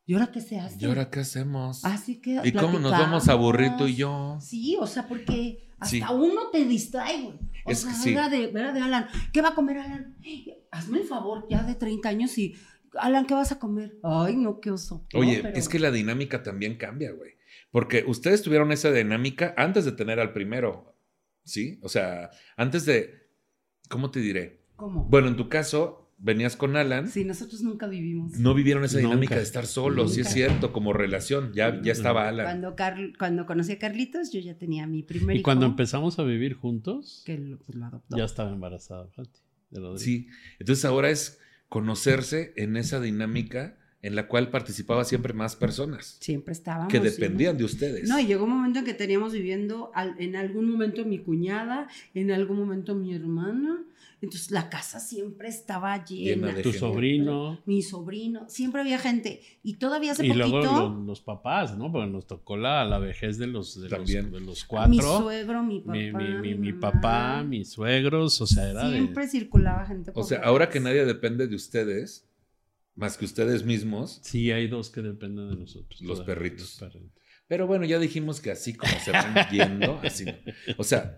¿y ahora qué se hace? ¿Y ahora qué hacemos? Así que ¿Y cómo nos vamos a aburrir tú y yo? Sí, o sea, porque hasta Sí. uno te distrae, güey. O Es sea, que sí. era de, era de Alan, ¿qué va a comer Alan? Hazme el favor, ya de 30 años y, Alan, ¿qué vas a comer? Ay, no, qué oso. No, Oye, pero- es que la dinámica también cambia, güey. Porque ustedes tuvieron esa dinámica antes de tener al primero, ¿sí? O sea, antes de, ¿cómo te diré? ¿Cómo? Bueno, en tu caso, venías con Alan. Sí, nosotros nunca vivimos. No vivieron esa Nunca. dinámica de estar solos, sí es cierto, como relación, ya, ya estaba Alan. Cuando, Carl- cuando conocí a Carlitos, yo ya tenía mi primer Y hijo. cuando empezamos a vivir juntos, Que lo, pues, lo adoptó. ya estaba embarazada, Rodrigo. Sí, entonces ahora es conocerse en esa dinámica en la cual participaba siempre más personas Siempre estábamos. que dependían de ustedes. No, y llegó un momento en que teníamos viviendo al- en algún momento mi cuñada, en algún momento mi hermana. Entonces la casa siempre estaba llena. Llena de Tu gente. sobrino. Mi sobrino, siempre había gente. Y todavía hace Y poquito, luego los, los papás, ¿no? Porque nos tocó la, la vejez de los, de los, de los mi cuatro. suegro, mi papá. mi, mi, mi, mi mamá. papá, mis suegros, o sea, era Siempre de... circulaba gente. O por sea, la ahora que nadie depende de ustedes, más que ustedes mismos, Sí, hay dos que dependen de nosotros. Los perritos. los perritos. pero bueno, ya dijimos que así como se van yendo, así. no. O sea,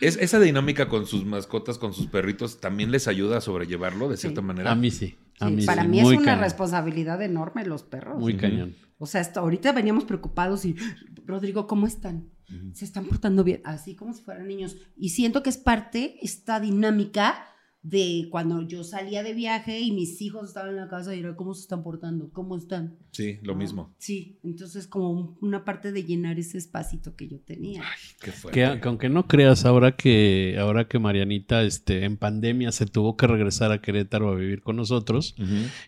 es, esa dinámica con sus mascotas, con sus perritos, también les ayuda a sobrellevarlo de cierta Sí. manera. A mí sí. A Sí, mí para sí, mí muy es una cañón, responsabilidad enorme los perros. Muy cañón. O sea, esto, ahorita veníamos preocupados y, Rodrigo, ¿cómo están? Se están portando bien, así como si fueran niños. Y siento que es parte, esta dinámica, de cuando yo salía de viaje y mis hijos estaban en la casa y era cómo se están portando, cómo están. Sí, lo mismo. Sí, entonces como un- una parte de llenar ese espacito que yo tenía. Qué Que, fuerte. que aunque no creas, ahora que, ahora que Marianita este, en pandemia se tuvo que regresar a Querétaro a vivir con nosotros,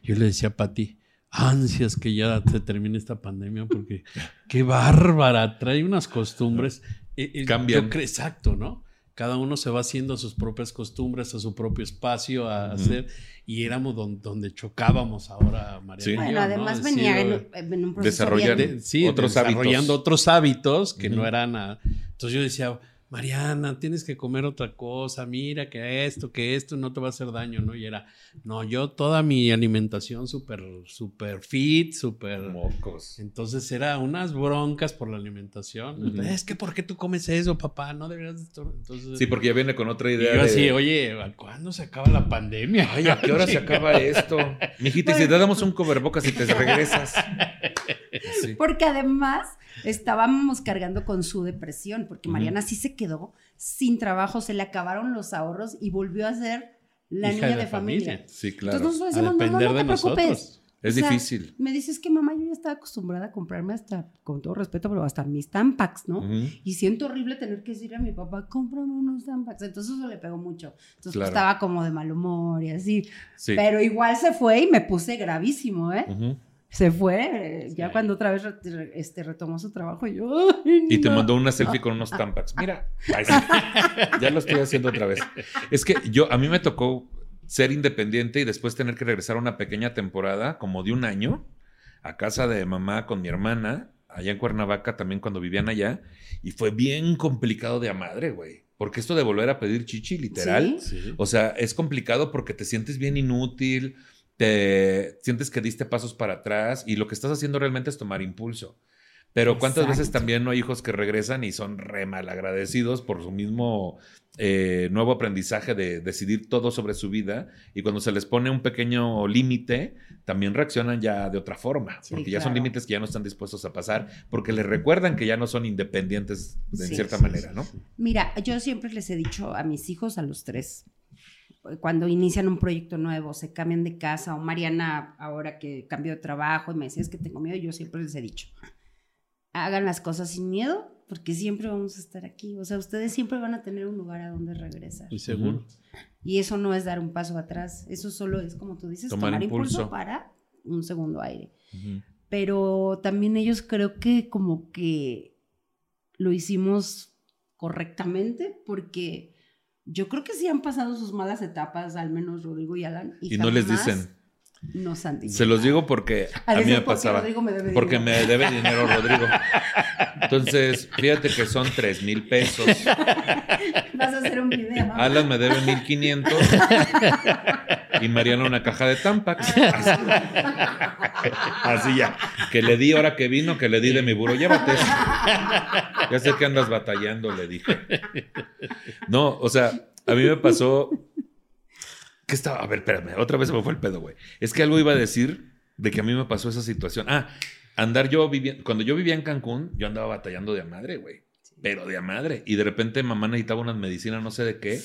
yo le decía a Pati, ansias que ya se termine esta pandemia porque qué bárbara, trae unas costumbres. Eh, eh, Cambian. yo creo- exacto, ¿no? Cada uno se va haciendo sus propias costumbres, a su propio espacio a hacer, y éramos don- donde chocábamos ahora, Mariana. Sí. y yo, Bueno, ¿no? además Decir, venía en, un proceso Desarrollar bien- de- sí, Otros desarrollando hábitos. otros hábitos que no eran a- Entonces yo decía, Mariana, tienes que comer otra cosa, mira que esto, que esto no te va a hacer daño, ¿no? Y era, no, yo toda mi alimentación súper, súper fit, súper... Mocos. Entonces era unas broncas por la alimentación. Es que, ¿por qué tú comes eso, papá? No deberías. Entonces, Sí, porque ya viene con otra y idea. yo de- así, oye, ¿a ¿cuándo se acaba la pandemia? Ay, ¿a qué hora se acaba esto? Mijita, y si te damos un coverbocas y te regresas. Sí. Porque además estábamos cargando con su depresión, porque. Mariana sí se quedó sin trabajo, se le acabaron los ahorros y volvió a ser la Hija niña de de, familia. familia. Sí, claro. Entonces nosotros A decíamos, no, no, depender no de te preocupes. nosotros. Es O sea, difícil. Me dices que mamá, yo ya estaba acostumbrada a comprarme hasta, con todo respeto, pero hasta mis Tampax, ¿no? Y siento horrible tener que decirle a mi papá, cómprame unos Tampax. Entonces eso le pegó mucho. Entonces Claro. pues, estaba como de mal humor y así. Sí. Pero igual se fue y me puse gravísimo, ¿eh? Ujú. Se fue, eh, ya cuando otra vez re- este, retomó su trabajo y yo... "Ay, Y te no". mandó una selfie con unos tampax. Mira, ya lo estoy haciendo otra vez. Es que yo, a mí me tocó ser independiente y después tener que regresar a una pequeña temporada, como de un año, a casa de mamá con mi hermana, allá en Cuernavaca, también cuando vivían allá. Y fue bien complicado de a madre, güey. Porque esto de volver a pedir chichi, literal. Sí. o sea, es complicado porque te sientes bien inútil, te sientes que diste pasos para atrás y lo que estás haciendo realmente es tomar impulso. Pero cuántas veces también no hay hijos que regresan y son re mal agradecidos por su mismo eh, nuevo aprendizaje de decidir todo sobre su vida y cuando se les pone un pequeño límite, también reaccionan ya de otra forma, Sí, porque ya son límites que ya no están dispuestos a pasar, porque les recuerdan que ya no son independientes de Sí, cierta sí, manera, ¿no? Mira, yo siempre les he dicho a mis hijos, a los tres, cuando inician un proyecto nuevo, se cambian de casa, o Mariana ahora que cambió de trabajo y me decía es que tengo miedo, yo siempre les he dicho, hagan las cosas sin miedo, porque siempre vamos a estar aquí. O sea, ustedes siempre van a tener un lugar a donde regresar. Y seguro. Y eso no es dar un paso atrás, eso solo es, como tú dices, Tomar tomar, impulso. impulso. para un segundo aire. Pero también ellos creo que como que lo hicimos correctamente, porque yo creo que sí han pasado sus malas etapas, al menos Rodrigo y Alan. Y no les dicen. Nos han dicho. Se los digo porque A a mí me porque pasaba. Rodrigo me debe Porque dinero. me debe dinero Rodrigo. Entonces, fíjate que son tres mil pesos. Vas a hacer un video. Alan me debe mil quinientos. Y Mariana una caja de Tampax. Así, Así ya. Que le di ahora que vino, que le di de mi buro. Llévate. eso. Ya sé que andas batallando, le dije. No, o sea, a mí me pasó. ¿Qué estaba? A ver, espérame. Otra vez se me fue el pedo, güey. Es que algo iba a decir de que a mí me pasó esa situación. Ah, andar yo viviendo. Cuando yo vivía en Cancún, yo andaba batallando de a madre, güey. Pero de a madre. Y de repente mamá necesitaba unas medicinas, no sé de qué.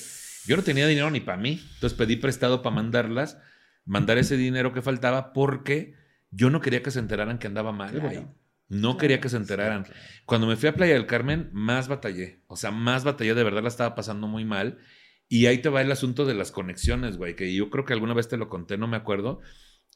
Yo no tenía dinero ni para mí. Entonces pedí prestado para mandarlas, mandar ese dinero que faltaba porque yo no quería que se enteraran que andaba mal, Claro. güey. No Claro, quería que se enteraran. Cuando me fui a Playa del Carmen, más batallé. O sea, más batallé, de verdad la estaba pasando muy mal. Y ahí te va el asunto de las conexiones, güey, que yo creo que alguna vez te lo conté, no me acuerdo,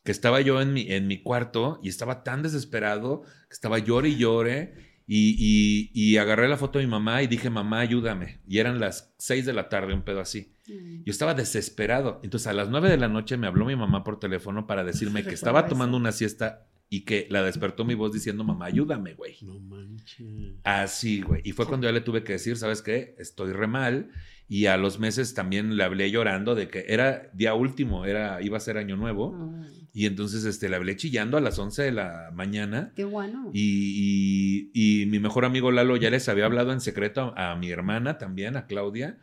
que estaba yo en mi, en mi cuarto y estaba tan desesperado que estaba llore y llore y, y- y agarré la foto de mi mamá y dije, mamá, ayúdame. Y eran las seis de la tarde, un pedo así. Mm. Yo estaba desesperado. Entonces a las nueve de la noche me habló mi mamá por teléfono para decirme que estaba tomando una siesta y que la despertó mi voz diciendo, mamá, ayúdame, güey. No manches. Así, güey. Y fue cuando ya le tuve que decir, ¿sabes qué? Estoy re mal. Y a los meses también le hablé llorando de que era día último, era, iba a ser año nuevo. Mm, Y entonces este, le hablé chillando a las 11 de la mañana. Qué bueno. Y, y- y mi mejor amigo Lalo ya les había hablado en secreto a, a mi hermana también, a Claudia,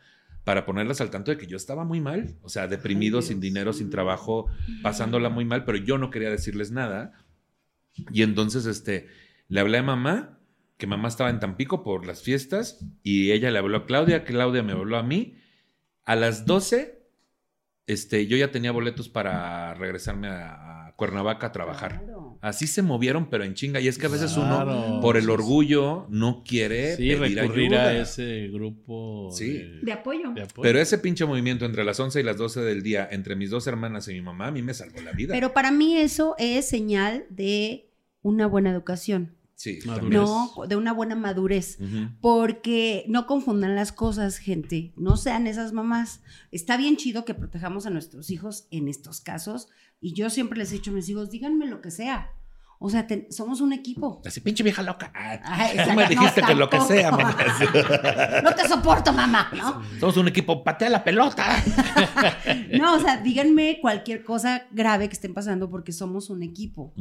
para ponerlas al tanto de que yo estaba muy mal. O sea, deprimido, Ay, sin dinero, sin trabajo, pasándola muy mal, pero yo no quería decirles nada. Y entonces este, le hablé a mamá, que mamá estaba en Tampico por las fiestas, y ella le habló a Claudia, Claudia me habló a mí. A las 12 este, yo ya tenía boletos para regresarme a, a Cuernavaca a trabajar. Claro. Así se movieron, pero en chinga. Y es que a veces Claro. uno, por el orgullo, no quiere Sí, pedir recurrir ayuda. a ese grupo Sí. de, De apoyo. de apoyo. Pero ese pinche movimiento entre las 11 y las 12 del día, entre mis dos hermanas y mi mamá, a mí me salvó la vida. Pero para mí eso es señal de una buena educación, sí, no de una buena madurez. Porque no confundan las cosas, gente. No sean esas mamás. Está bien chido que protejamos a nuestros hijos en estos casos. Y yo siempre les he dicho a mis hijos, díganme lo que sea. O sea, te- somos un equipo. Así, pinche vieja loca. Ay, tú me dijiste No, que lo que sea, mamá. No te soporto, mamá, ¿no? Somos un equipo, patea la pelota. No, o sea, díganme cualquier cosa grave que estén pasando porque somos un equipo.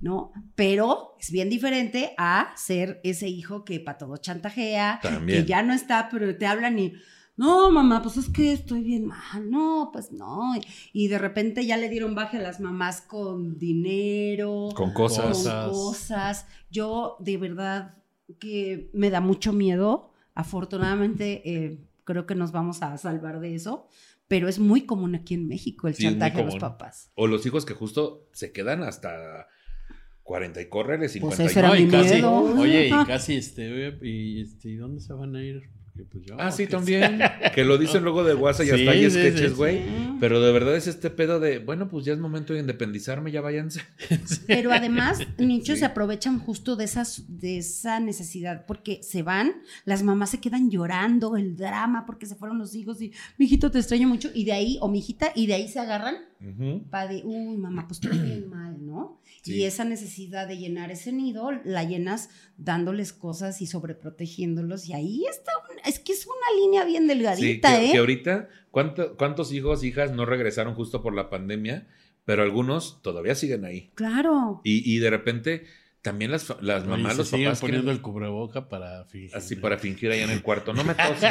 ¿no? Pero es bien diferente a ser ese hijo que para todo chantajea, También. que ya no está, pero te hablan y, no, mamá, pues es que estoy bien mal, no, pues no. Y de repente ya le dieron baje a las mamás con dinero, Con cosas. con cosas. Yo, de verdad, que me da mucho miedo. Afortunadamente, eh, creo que nos vamos a salvar de eso. Pero es muy común aquí en México el Sí, chantaje a los papás. O los hijos que justo se quedan hasta 40 y córrele, 50 ese y No, y mi casi, miedo. oye, y casi este, y, este, ¿y dónde se van a ir? Porque, pues, yo, Ah, sí, que- también. Que lo dicen luego de WhatsApp y hasta Sí, hay sí, sketches, güey. sí. Pero de verdad es este pedo de, bueno, pues ya es momento de independizarme, ya váyanse. Pero además, nichos Sí. se aprovechan justo de, esas, de esa necesidad, porque se van, las mamás se quedan llorando, el drama, porque se fueron los hijos y, mi hijito, te extraño mucho, y de ahí, o mi hijita, y de ahí se agarran Ujú. para de, uy, mamá, pues estoy bien mal, ¿no? Sí. Y esa necesidad de llenar ese nido, la llenas dándoles cosas y sobreprotegiéndolos, y ahí está, un- es que es una línea bien Sí, delgadita, que, ¿eh? que ahorita, ¿cuánto- ¿cuántos hijos, hijas no regresaron justo por la pandemia? Pero algunos todavía siguen ahí. Claro. Y, y de repente, también las, fa- las mamás, se los siguen papás poniendo quieren- el cubreboca para fingir. así para fingir allá en el cuarto. No me toses.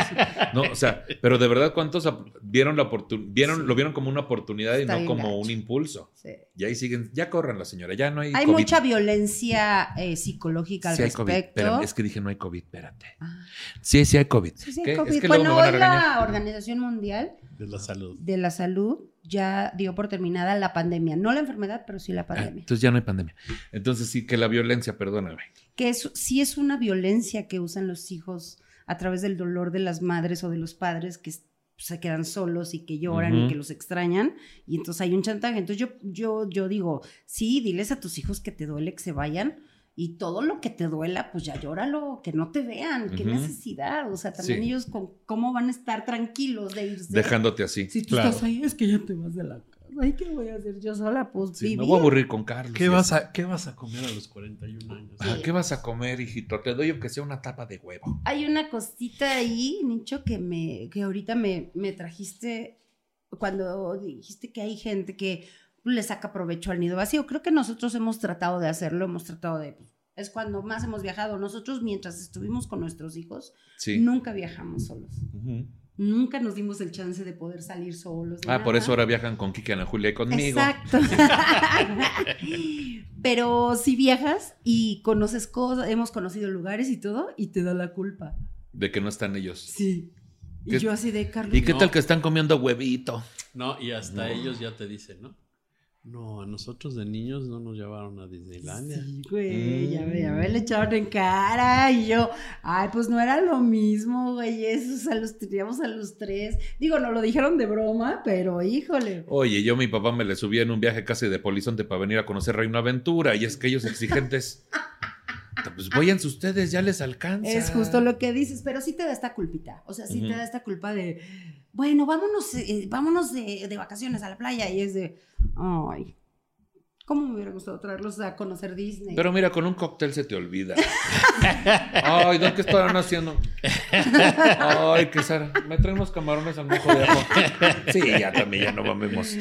No, o sea, pero de verdad, ¿cuántos ap- vieron la oportunidad? Vieron, Sí. Lo vieron como una oportunidad y no como gacho. un impulso. Sí. Y ahí siguen, ya corran la señora, ya no hay, Hay COVID. mucha violencia eh, psicológica al Sí hay COVID. respecto. Espérame, es que dije no hay COVID, espérate. Ah. Sí, sí hay COVID. Sí, sí, hay ¿Qué? COVID. Es que luego bueno, hoy la Organización Mundial De la salud. de la Salud ya dio por terminada la pandemia. No la enfermedad, pero sí la Ah, pandemia. entonces ya no hay pandemia. Entonces sí que la violencia, perdóname. Que es, sí es una violencia que usan los hijos a través del dolor de las madres o de los padres que se quedan solos y que lloran y que los extrañan. Y entonces hay un chantaje. Entonces yo, yo, yo digo, sí, diles a tus hijos que te duele que se vayan. Y todo lo que te duela, pues ya llóralo, que no te vean, qué necesidad. O sea, también Sí. ellos con, cómo van a estar tranquilos de irse. Dejándote así. Si tú Claro. estás ahí, es que ya te vas de la casa. Ay, ¿qué voy a hacer yo sola? Pues Sí, me vivir. voy a aburrir con Carlos. ¿Qué vas, a, ¿Qué vas a comer a los 41 años? Ah, ¿Qué vas a comer, hijito? Te doy aunque sea una tapa de huevo. Hay una cosita ahí, Nicho, que me, que ahorita me, me trajiste cuando dijiste que hay gente que le saca provecho al nido vacío. Creo que nosotros hemos tratado de hacerlo, hemos tratado de. es cuando más hemos viajado. Nosotros, mientras estuvimos con nuestros hijos, Sí. nunca viajamos solos. Nunca nos dimos el chance de poder salir solos. Ah, por eso ahora viajan con Kiki, Ana Julia y conmigo. Exacto. Pero si viajas y conoces cosas, hemos conocido lugares y todo, y te da la culpa. De que no están ellos. Sí. Y ¿Qué- yo así de Carlos. ¿Y qué No. tal que están comiendo huevito? No, y hasta No. ellos ya te dicen, ¿no? No, a nosotros de niños no nos llevaron a Disneylandia. Sí, güey, ya me, ya Mm. me le echaron en cara y yo, ay, pues no era lo mismo, güey, eso, o sea, los teníamos a los tres. Digo, no lo dijeron de broma, pero híjole. Oye, yo mi papá me le subía en un viaje casi de Polizonte para venir a conocer Reino Aventura y es que ellos exigentes. pues váyanse ustedes, ya les alcanza. Es justo lo que dices, pero sí te da esta culpita, o sea, sí te da esta culpa de, bueno, vámonos, eh, vámonos de, de vacaciones a la playa y es de, ay, ¿cómo me hubiera gustado traerlos a conocer Disney? Pero mira, con un cóctel se te olvida. Ay, ¿dónde qué estarán haciendo? Ay, que Sara, me traen unos camarones al mojo de ajo. Sí, ya también, ya no mamemos.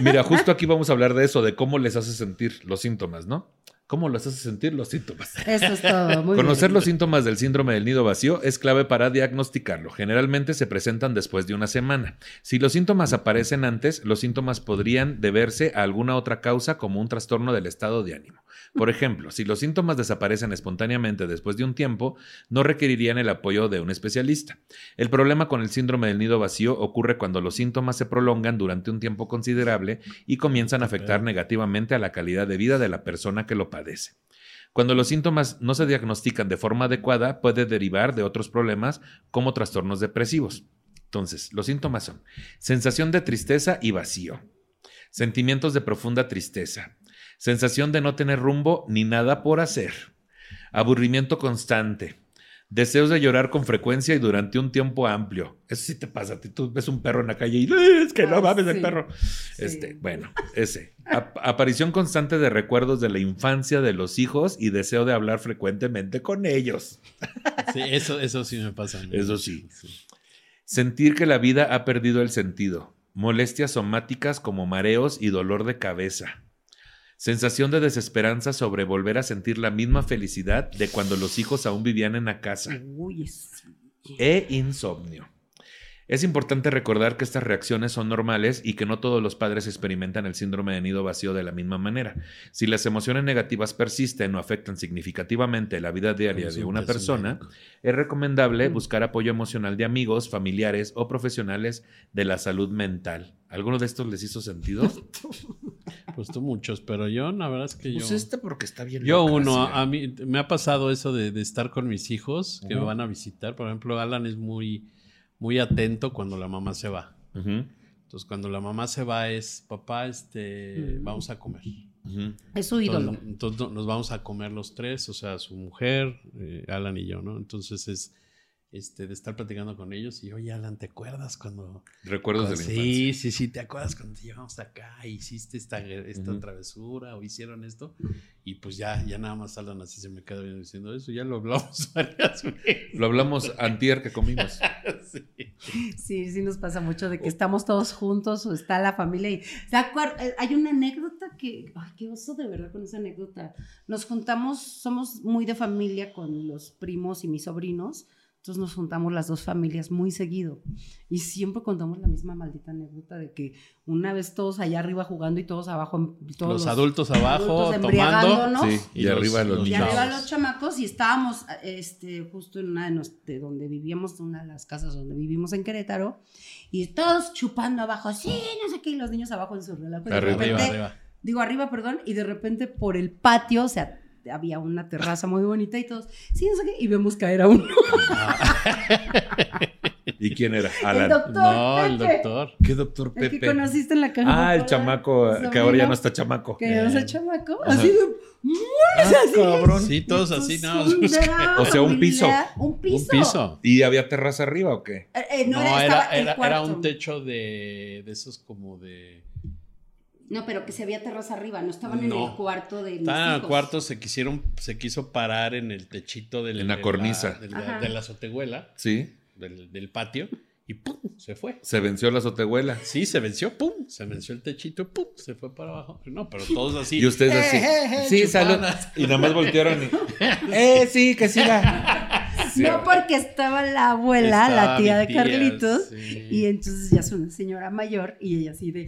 Mira, justo aquí vamos a hablar de eso, de cómo les hace sentir los síntomas, ¿no? ¿Cómo los hace sentir los síntomas? Eso es todo. Muy Conocer bien. los síntomas del síndrome del nido vacío es clave para diagnosticarlo. Generalmente se presentan después de una semana. Si los síntomas aparecen antes, los síntomas podrían deberse a alguna otra causa como un trastorno del estado de ánimo. Por ejemplo, si los síntomas desaparecen espontáneamente después de un tiempo, no requerirían el apoyo de un especialista. El problema con el síndrome del nido vacío ocurre cuando los síntomas se prolongan durante un tiempo considerable y comienzan a afectar negativamente a la calidad de vida de la persona que lo padece. Cuando los síntomas no se diagnostican de forma adecuada, puede derivar de otros problemas como trastornos depresivos. Entonces, los síntomas son sensación de tristeza y vacío, sentimientos de profunda tristeza, sensación de no tener rumbo ni nada por hacer, aburrimiento constante, deseos de llorar con frecuencia y durante un tiempo amplio. Eso sí te pasa, a ti tú ves un perro en la calle y "Eh, es que no Ah, mames el sí. perro. Sí. Este, bueno, ese. Ap- aparición constante de recuerdos de la infancia de los hijos y deseo de hablar frecuentemente con ellos. Sí, eso, eso sí me pasa. a mí. Eso sí. Sentir que la vida ha perdido el sentido. Molestias somáticas como mareos y dolor de cabeza. Sensación de desesperanza sobre volver a sentir la misma felicidad de cuando los hijos aún vivían en la casa. Uy, sí. E insomnio. Es importante recordar que estas reacciones son normales y que no todos los padres experimentan el síndrome de nido vacío de la misma manera. Si las emociones negativas persisten o afectan significativamente la vida diaria de una persona, es recomendable buscar apoyo emocional de amigos, familiares o profesionales de la salud mental. ¿Alguno de estos les hizo sentido? Pues tú muchos, pero yo, la verdad es que yo. Pues este porque está bien. Yo loca, uno, a mí me ha pasado eso de, de estar con mis hijos que me van a visitar. Por ejemplo, Alan es muy, muy atento cuando la mamá se va. Entonces, cuando la mamá se va es, papá, este, vamos a comer. Es su ídolo. Entonces, entonces no- nos vamos a comer los tres, o sea, su mujer, eh, Alan y yo, ¿no? Entonces es este, de estar platicando con ellos y, oye, Alan, ¿te acuerdas cuando... Recuerdos de la sí, infancia. sí, sí, ¿te acuerdas cuando te llevamos acá hiciste esta, esta Ujú. travesura o hicieron esto? Y pues ya, ya nada más Alan así se me queda viendo diciendo eso, ya lo hablamos varias veces. Lo hablamos antier que comimos. Sí. Sí, sí nos pasa mucho de que estamos todos juntos o está la familia y ¿se acuer- eh, hay una anécdota que, ay, qué oso de verdad con esa anécdota. Nos juntamos, somos muy de familia con los primos y mis sobrinos, entonces nos juntamos las dos familias muy seguido y siempre contamos la misma maldita anécdota de que una vez todos allá arriba jugando y todos abajo, todos Los adultos abajo adultos tomando. embriagándonos. Sí, y, arriba los, Y niños. arriba los chamacos y estábamos este, justo en una de, nos- de donde vivíamos, una de las casas donde vivimos en Querétaro, y todos chupando abajo, sí, no sé qué, y los niños abajo en su relajo. y de Arriba, repente- Arriba, arriba. Digo arriba, perdón, y de repente por el patio, o sea, había una terraza muy bonita y todos, sí, no sé qué, y vemos caer a uno. ¿Y quién era? El Alan. doctor No, el Pepe, doctor. ¿Qué doctor El que Pepe? conociste en la caja. Ah, el chamaco, que ahora ya no está chamaco. Que no es Eh, el chamaco, ajá. así de... Ah, cabrón. Sí, todos así, Entonces, no. O sea, un piso. Un piso. Un piso. ¿Y había terraza arriba o qué? Eh, eh, no, No, era, era, el era, era un techo de, de esos como de... No, pero que se había terraza arriba, no estaban en el cuarto de mis Estaban en el cuarto, se quisieron, se quiso parar en el techito del, En la de cornisa. de, la, Ajá. de la azotehuela, Sí. del, del patio, y ¡pum! se fue. Se venció la azotehuela. Sí, se venció, ¡pum! Se venció el techito, ¡pum! Se fue para abajo. No, pero todos así. Y ustedes así. Eh, eh, eh, sí, salud. Y nada más voltearon y. ¡Eh, sí, que siga! Sí, No, porque estaba la abuela, Estaba la tía de tía, Carlitos, sí. y entonces ya es una señora mayor, y ella así de,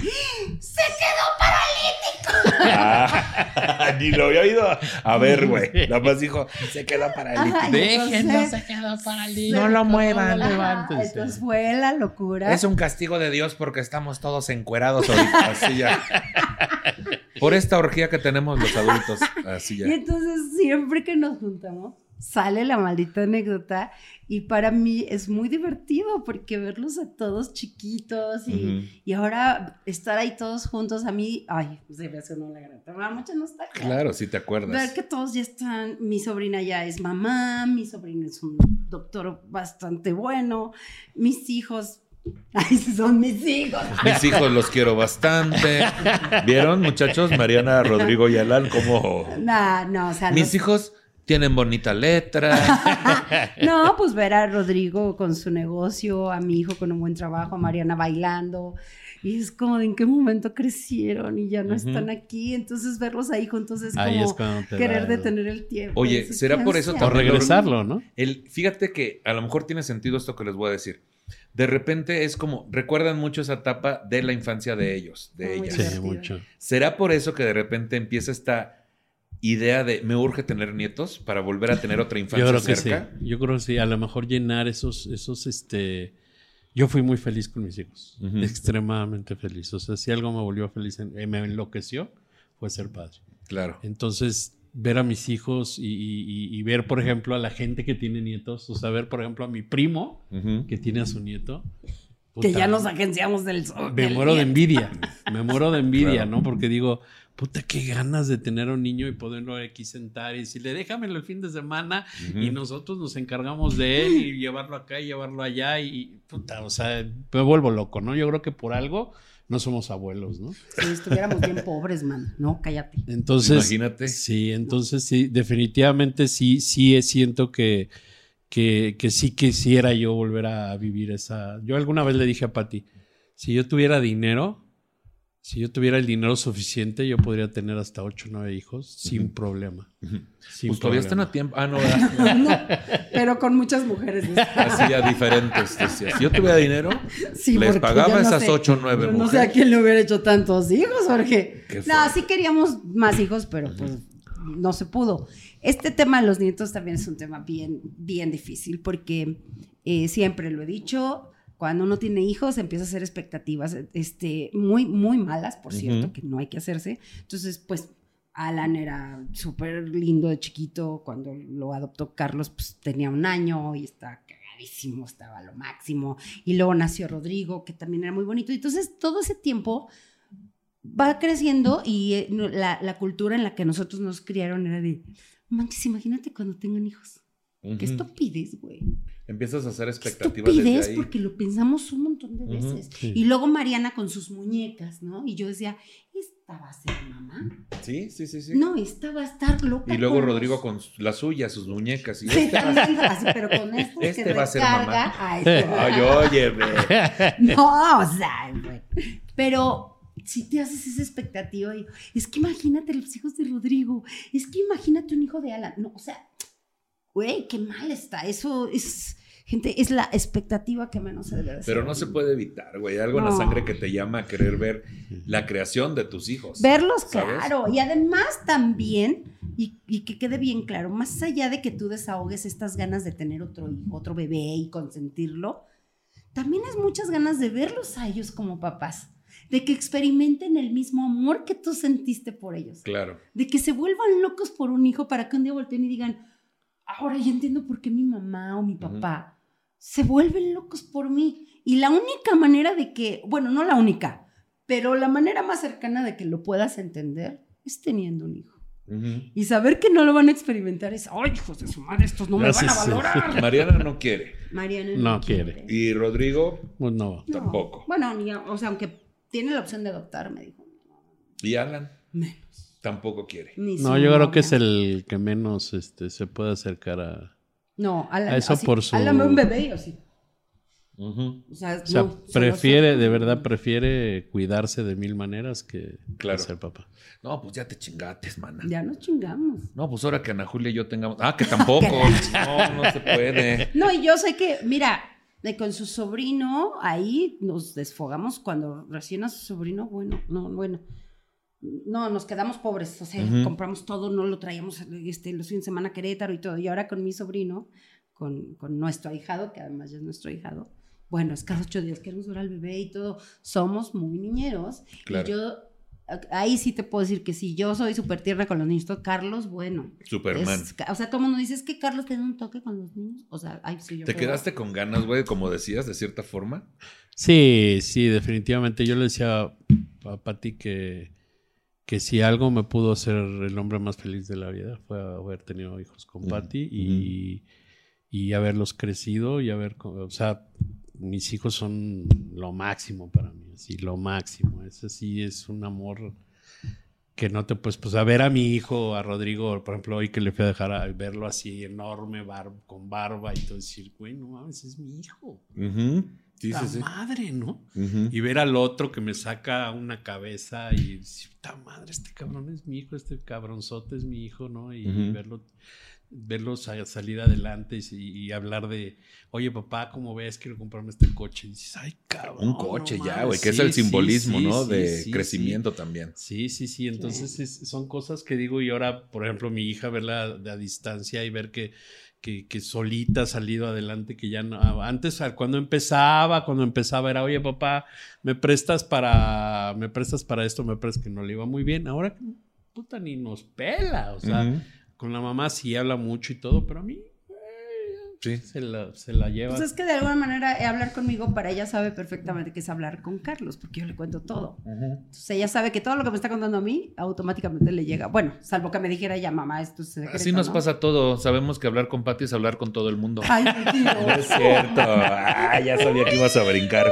Ah, ni lo había oído. A ver, güey. Nada más dijo, se quedó paralítico. Ajá, Déjenlo, entonces- se quedó paralítico. No lo muevan. no entonces fue la locura. Es un castigo de Dios porque estamos todos encuerados ahorita. Así ya. Por esta orgía que tenemos los adultos. Así Y ya. entonces siempre que nos juntamos, sale la maldita anécdota y para mí es muy divertido porque verlos a todos chiquitos y, Ujú. y ahora estar ahí todos juntos a mí, ay, se me hace una da mucha nostalgia. Claro, si te acuerdas. Ver que todos ya están, mi sobrina ya es mamá, mi sobrino es un doctor bastante bueno, mis hijos, ay, son mis hijos. Mis hijos los quiero bastante. ¿Vieron, muchachos? Mariana, Rodrigo y Alan, como. No, no, o sea, Mis los- hijos tienen bonita letra. No, pues ver a Rodrigo con su negocio, a mi hijo con un buen trabajo, a Mariana bailando. Y es como de en qué momento crecieron y ya no están aquí. Entonces verlos ahí juntos es Ahí como es querer da- detener el tiempo. Oye, ¿será ¿qué por eso ansia? O también regresarlo, ¿no? El, fíjate que a lo mejor tiene sentido esto que les voy a decir. De repente es como, recuerdan mucho esa etapa de la infancia de ellos, de Muy ellas. Sí, mucho. ¿Será por eso que de repente empieza esta idea de me urge tener nietos para volver a tener otra infancia Yo creo que cerca? sí. Yo creo que sí. A lo mejor llenar esos, esos, este. Yo fui muy feliz con mis hijos. Extremadamente feliz. O sea, si algo me volvió feliz, eh, me enloqueció, fue ser padre. Claro. Entonces, ver a mis hijos y, y- y- ver, por ejemplo, a la gente que tiene nietos. O sea, ver, por ejemplo, a mi primo que tiene a su nieto. Que ya nos agenciamos del sol. me del muero de envidia. Me muero de envidia, Claro. ¿no? Porque digo, puta, qué ganas de tener un niño y poderlo aquí sentar y decirle, déjamelo el fin de semana y nosotros nos encargamos de él y llevarlo acá y llevarlo allá y, puta, o sea, me vuelvo loco, ¿no? Yo creo que por algo no somos abuelos, ¿no? Si estuviéramos bien pobres, man. No, cállate. Entonces, Imagínate. sí, entonces sí, definitivamente sí, sí siento que, que, que sí quisiera yo volver a vivir esa. Yo alguna vez le dije a Patti, si yo tuviera dinero, si yo tuviera el dinero suficiente, yo podría tener hasta 8 o 9 hijos sin problema. Sin Pues todavía están a tiempo. Ah, no, ¿verdad? Pero con muchas mujeres. así ya diferentes. decía. Si yo tuviera dinero, Sí, les pagaba no esas sé- ocho o nueve yo No sé mujeres. a quién le hubiera hecho tantos hijos, Jorge. No, sí queríamos más hijos, pero pues no se pudo. Este tema de los nietos también es un tema bien, bien difícil porque eh, siempre lo he dicho. Cuando uno tiene hijos empieza a hacer expectativas este, muy, muy malas, por cierto, que no hay que hacerse. Entonces, pues Alan era súper lindo de chiquito. Cuando lo adoptó Carlos, pues tenía un año y estaba cagadísimo, estaba a lo máximo. Y luego nació Rodrigo, que también era muy bonito. Entonces, todo ese tiempo va creciendo y eh, la cultura en la que nosotros nos criaron era de, manches, imagínate cuando tengan hijos. Ujú. Qué estupidez, güey. empiezas a hacer Qué expectativas desde estupidez ahí. porque lo pensamos un montón de veces. sí. Y luego Mariana con sus muñecas, ¿no? Y yo decía, ¿esta va a ser mamá? Sí, sí, sí, sí. No, esta va a estar loca. Y luego con Rodrigo los- con las suyas, sus muñecas. Y Sí, este va a así, pero con esto Este que va a ser mamá. ay, Ay, óyeme. No, o sea, güey. Pero si te haces esa expectativa, y, es que imagínate los hijos de Rodrigo, es que imagínate un hijo de Alan. No, o sea, güey, qué mal está. Eso es, gente, es la expectativa que menos se debe de hacer. Pero no se puede evitar, güey. Algo en la sangre que te llama a querer ver la creación de tus hijos. Verlos, ¿sabes? claro. Y además también, y, y que quede bien claro, más allá de que tú desahogues estas ganas de tener otro hijo, otro bebé y consentirlo, también es muchas ganas de verlos a ellos como papás. De que experimenten el mismo amor que tú sentiste por ellos. Claro. De que se vuelvan locos por un hijo para que un día volteen y digan, ahora ya entiendo por qué mi mamá o mi papá se vuelven locos por mí. Y la única manera de que, bueno, no la única, pero la manera más cercana de que lo puedas entender es teniendo un hijo. Y saber que no lo van a experimentar es, ay, hijos de su madre, estos no Gracias. me van a valorar. Mariana no quiere. Mariana No quiere. Y Rodrigo Pues no. No. tampoco. Bueno, ni, o sea, aunque tiene la opción de adoptar, me dijo. y Alan Menos. tampoco quiere. Ni No, yo creo que es el que menos este, se puede acercar a... No, Alan, a eso así, por su- Alan ve un bebé y así. O sea, O sea, no, prefiere, de verdad, prefiere cuidarse de mil maneras que, que Claro. ser papá. No, pues ya te chingates, mana. Ya nos chingamos. No, pues ahora que Ana Julia y yo tengamos. Ah, que tampoco. no, no se puede. No, y yo sé que, mira, de con su sobrino, ahí nos desfogamos cuando recién a su sobrino, bueno, no, bueno. No, nos quedamos pobres, o sea, compramos todo, no lo traíamos este, los fines de semana a Querétaro y todo. Y ahora con mi sobrino, con, con nuestro ahijado, que además ya es nuestro ahijado, bueno, es cada ocho días queremos ver al bebé y todo. Somos muy niñeros. Claro. Y yo, ahí sí te puedo decir que sí, yo soy súper tierna con los niños. Carlos, bueno. Superman. Es- o sea, todo el mundo dice, es que Carlos tiene un toque con los niños. O sea, ay, sí, yo ¿Te creo. quedaste con ganas, güey, como decías, de cierta forma? Sí, sí, definitivamente. Yo le decía a Pati que, que si algo me pudo hacer el hombre más feliz de la vida fue haber tenido hijos con Ujú, Pati y, y haberlos crecido y haber, o sea, mis hijos son lo máximo para mí, así, lo máximo. Ese sí es un amor que no te puedes, pues a ver a mi hijo, a Rodrigo, por ejemplo, hoy que le fui a dejar a verlo así enorme, bar- con barba y todo, decir, güey, no mames, es mi hijo. Ujú. Sí, "Ta sí, sí. madre, ¿no? Y ver al otro que me saca una cabeza y decir, "Ta madre, este cabrón es mi hijo, este cabronzote es mi hijo, ¿no? Y verlo, verlo sa- salir adelante y, y hablar de, oye papá, ¿cómo ves? Quiero comprarme este coche. Y dices, ay, cabrón. Un coche no ya, mames". güey, que es el simbolismo, sí, ¿no? sí, de sí, crecimiento también. Sí, sí, sí. Entonces es- son cosas que digo y ahora, por ejemplo, mi hija verla de a distancia y ver que, que, que solita ha salido adelante, que ya no... Antes, a- cuando empezaba, cuando empezaba era, oye papá, me prestas para, me prestas para esto, me prestas que no le iba muy bien. Ahora, puta, ni nos pela. O sea. Con la mamá sí habla mucho y todo, pero a mí Sí. se la, se la lleva. Pues es que de alguna manera eh, hablar conmigo para ella sabe perfectamente que es hablar con Carlos, porque yo le cuento todo. Entonces ella sabe que todo lo que me está contando a mí automáticamente le llega. Bueno, salvo que me dijera ya, mamá, esto es secreto, Así nos ¿no? pasa todo. Sabemos que hablar con Pati es hablar con todo el mundo. Ay, No es Dios. cierto. Ah, ya sabía que ibas a brincar.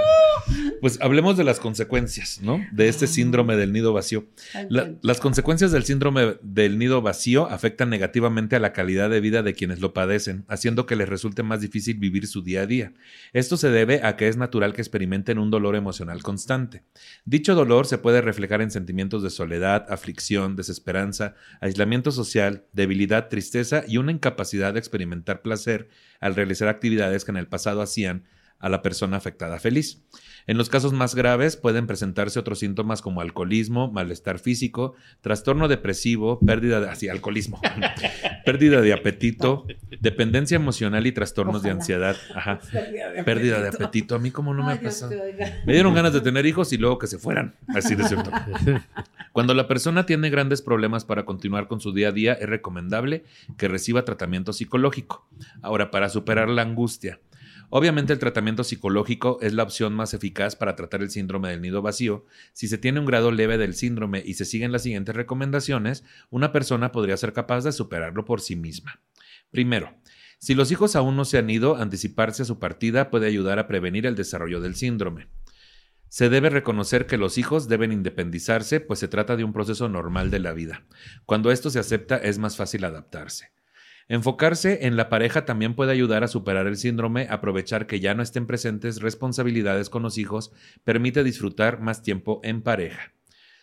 Pues hablemos de las consecuencias, ¿no? De este síndrome del nido vacío. La- las consecuencias del síndrome del nido vacío afectan negativamente a la calidad de vida de quienes lo padecen, haciendo que les resulte más difícil vivir su día a día. Esto se debe a que es natural que experimenten un dolor emocional constante. Dicho dolor se puede reflejar en sentimientos de soledad, aflicción, desesperanza, aislamiento social, debilidad, tristeza y una incapacidad de experimentar placer al realizar actividades que en el pasado hacían a la persona afectada feliz. En los casos más graves pueden presentarse otros síntomas como alcoholismo, malestar físico, trastorno depresivo, pérdida de así, alcoholismo, pérdida de apetito, dependencia emocional y trastornos de ansiedad. Ajá. Pérdida de apetito. A mí como no me ha pasado. Me dieron ganas de tener hijos y luego que se fueran. Así de cierto. Cuando la persona tiene grandes problemas para continuar con su día a día, es recomendable que reciba tratamiento psicológico. Ahora, para superar la angustia. Obviamente el tratamiento psicológico es la opción más eficaz para tratar el síndrome del nido vacío. Si se tiene un grado leve del síndrome y se siguen las siguientes recomendaciones, una persona podría ser capaz de superarlo por sí misma. Primero, si los hijos aún no se han ido, anticiparse a su partida puede ayudar a prevenir el desarrollo del síndrome. Se debe reconocer que los hijos deben independizarse, pues se trata de un proceso normal de la vida. Cuando esto se acepta es más fácil adaptarse. Enfocarse en la pareja también puede ayudar a superar el síndrome, aprovechar que ya no estén presentes responsabilidades con los hijos, permite disfrutar más tiempo en pareja.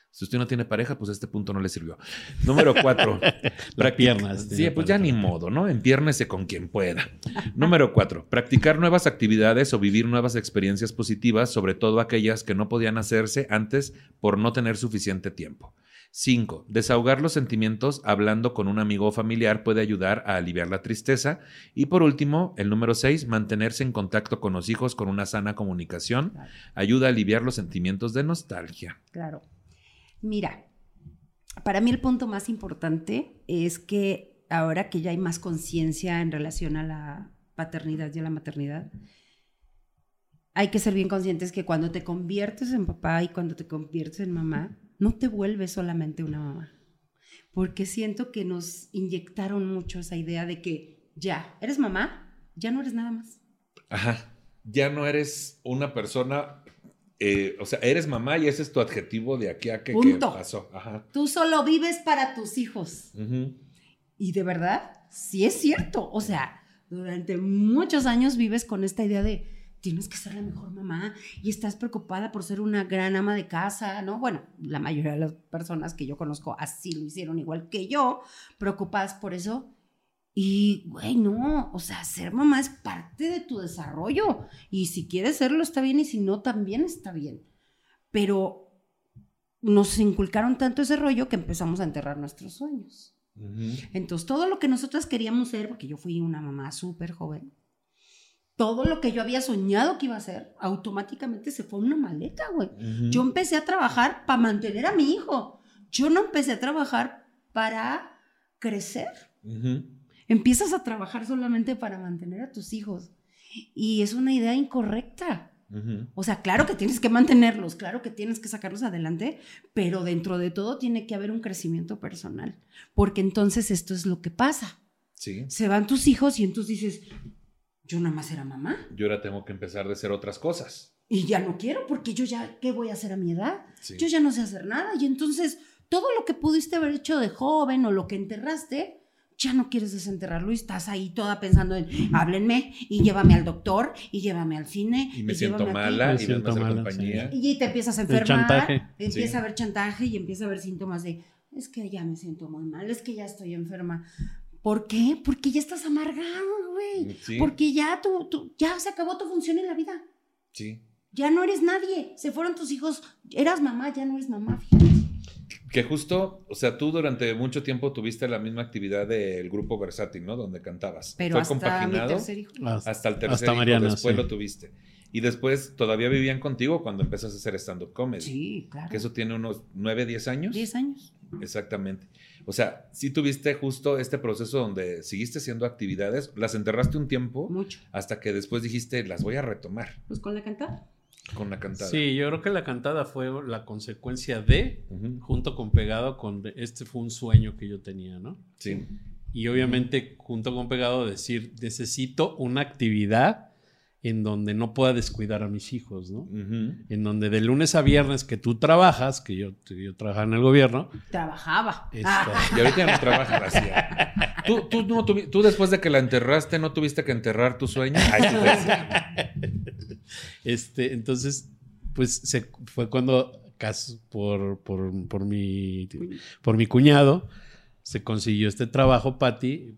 Si usted no tiene pareja, pues este punto no le sirvió. Número cuatro. La practic- pierna, Sí, pues ya ni modo, ¿no? Empiérnese con quien pueda. Número cuatro. Practicar nuevas actividades o vivir nuevas experiencias positivas, sobre todo aquellas que no podían hacerse antes por no tener suficiente tiempo. 5. Desahogar los sentimientos hablando con un amigo o familiar puede ayudar a aliviar la tristeza. Y por último, el número 6. Mantenerse en contacto con los hijos con una sana comunicación Claro. ayuda a aliviar los sentimientos de nostalgia. Claro. Mira, para mí el punto más importante es que ahora que ya hay más conciencia en relación a la paternidad y a la maternidad, hay que ser bien conscientes que cuando te conviertes en papá y cuando te conviertes en mamá, no te vuelves solamente una mamá. Porque siento que nos inyectaron mucho esa idea de que ya, eres mamá, ya no eres nada más. Ajá. Ya no eres una persona, eh, o sea, eres mamá y ese es tu adjetivo de aquí a que, que Punto. pasó. Ajá. Tú solo vives para tus hijos. Y de verdad, sí es cierto. O sea, durante muchos años vives con esta idea de tienes que ser la mejor mamá y estás preocupada por ser una gran ama de casa, ¿no? Bueno, la mayoría de las personas que yo conozco así lo hicieron igual que yo, preocupadas por eso. Y, güey, no, o sea, ser mamá es parte de tu desarrollo. Y si quieres serlo, está bien, y si no, también está bien. Pero nos inculcaron tanto ese rollo que empezamos a enterrar nuestros sueños. Entonces, todo lo que nosotras queríamos ser, porque yo fui una mamá súper joven, todo lo que yo había soñado que iba a ser, automáticamente se fue una maleta, güey. Yo empecé a trabajar para mantener a mi hijo. Yo no empecé a trabajar para crecer. Empiezas a trabajar solamente para mantener a tus hijos. Y es una idea incorrecta. O sea, claro que tienes que mantenerlos, claro que tienes que sacarlos adelante, pero dentro de todo tiene que haber un crecimiento personal, porque entonces esto es lo que pasa. Sí. Se van tus hijos y entonces dices, yo nada más era mamá Yo ahora tengo que empezar de hacer otras cosas. y ya no quiero porque yo ya, ¿qué voy a hacer a mi edad? Sí. Yo ya no sé hacer nada y entonces todo lo que pudiste haber hecho de joven o lo que enterraste, ya no quieres desenterrarlo y estás ahí toda pensando en háblenme y llévame al doctor y llévame al cine. Y me siento llévame aquí". mala Me y me siento mala, compañía. Y te empiezas a El enfermar. chantaje. Empieza Sí. a haber chantaje y empieza a haber síntomas de, es que ya me siento muy mal, es que ya estoy enferma. ¿Por qué? Porque ya estás amargado, güey. Sí. Porque ya tú, tú- ya se acabó tu función en la vida. Sí. Ya no eres nadie. Se fueron tus hijos. Eras mamá, ya no eres mamá, fíjate. Que justo, o sea, tú durante mucho tiempo tuviste la misma actividad del grupo versátil, ¿no? Donde cantabas. Pero Fue hasta mi compaginado tercer hijo. Hasta, hasta el tercer hasta hijo, Mariana, después sí. lo tuviste. Y después todavía vivían contigo cuando empezaste a hacer stand-up comedy. Sí, claro. Que eso tiene unos 9, 10 años. 10 años. Exactamente. O sea, sí tuviste justo este proceso donde seguiste haciendo actividades, las enterraste un tiempo Mucho. hasta que después dijiste, las voy a retomar Pues con la cantada. con la cantada. Sí, yo creo que la cantada fue la consecuencia de, junto con pegado, con este fue un sueño que yo tenía, ¿no? Sí. Y obviamente, junto con pegado, decir, necesito una actividad en donde no pueda descuidar a mis hijos, ¿no? En donde de lunes a viernes que tú trabajas, que yo, yo trabajaba en el gobierno, Trabajaba. Esto. Ah, Y ahorita no trabajas así. ¿Tú, tú, no tuvi- tú después de que la enterraste, ¿no tuviste que enterrar tu sueño? Ay, pues, Este, entonces, pues se, fue cuando por, por, por, mi, por mi cuñado se consiguió este trabajo, Patti,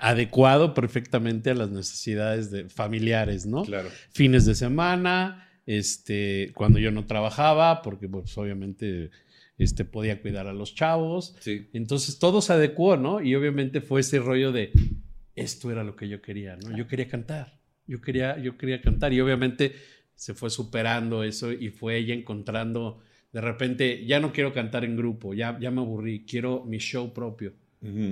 adecuado perfectamente a las necesidades de, familiares, ¿no? claro. Fines de semana, este, cuando yo no trabajaba, porque pues obviamente este, podía cuidar a los chavos. Sí. Entonces todo se adecuó, ¿no? Y obviamente fue ese rollo de esto era lo que yo quería, ¿no? Yo quería cantar, yo quería, yo quería cantar y obviamente se fue superando eso y fue ella encontrando, de repente, ya no quiero cantar en grupo, ya, ya me aburrí, quiero mi show propio,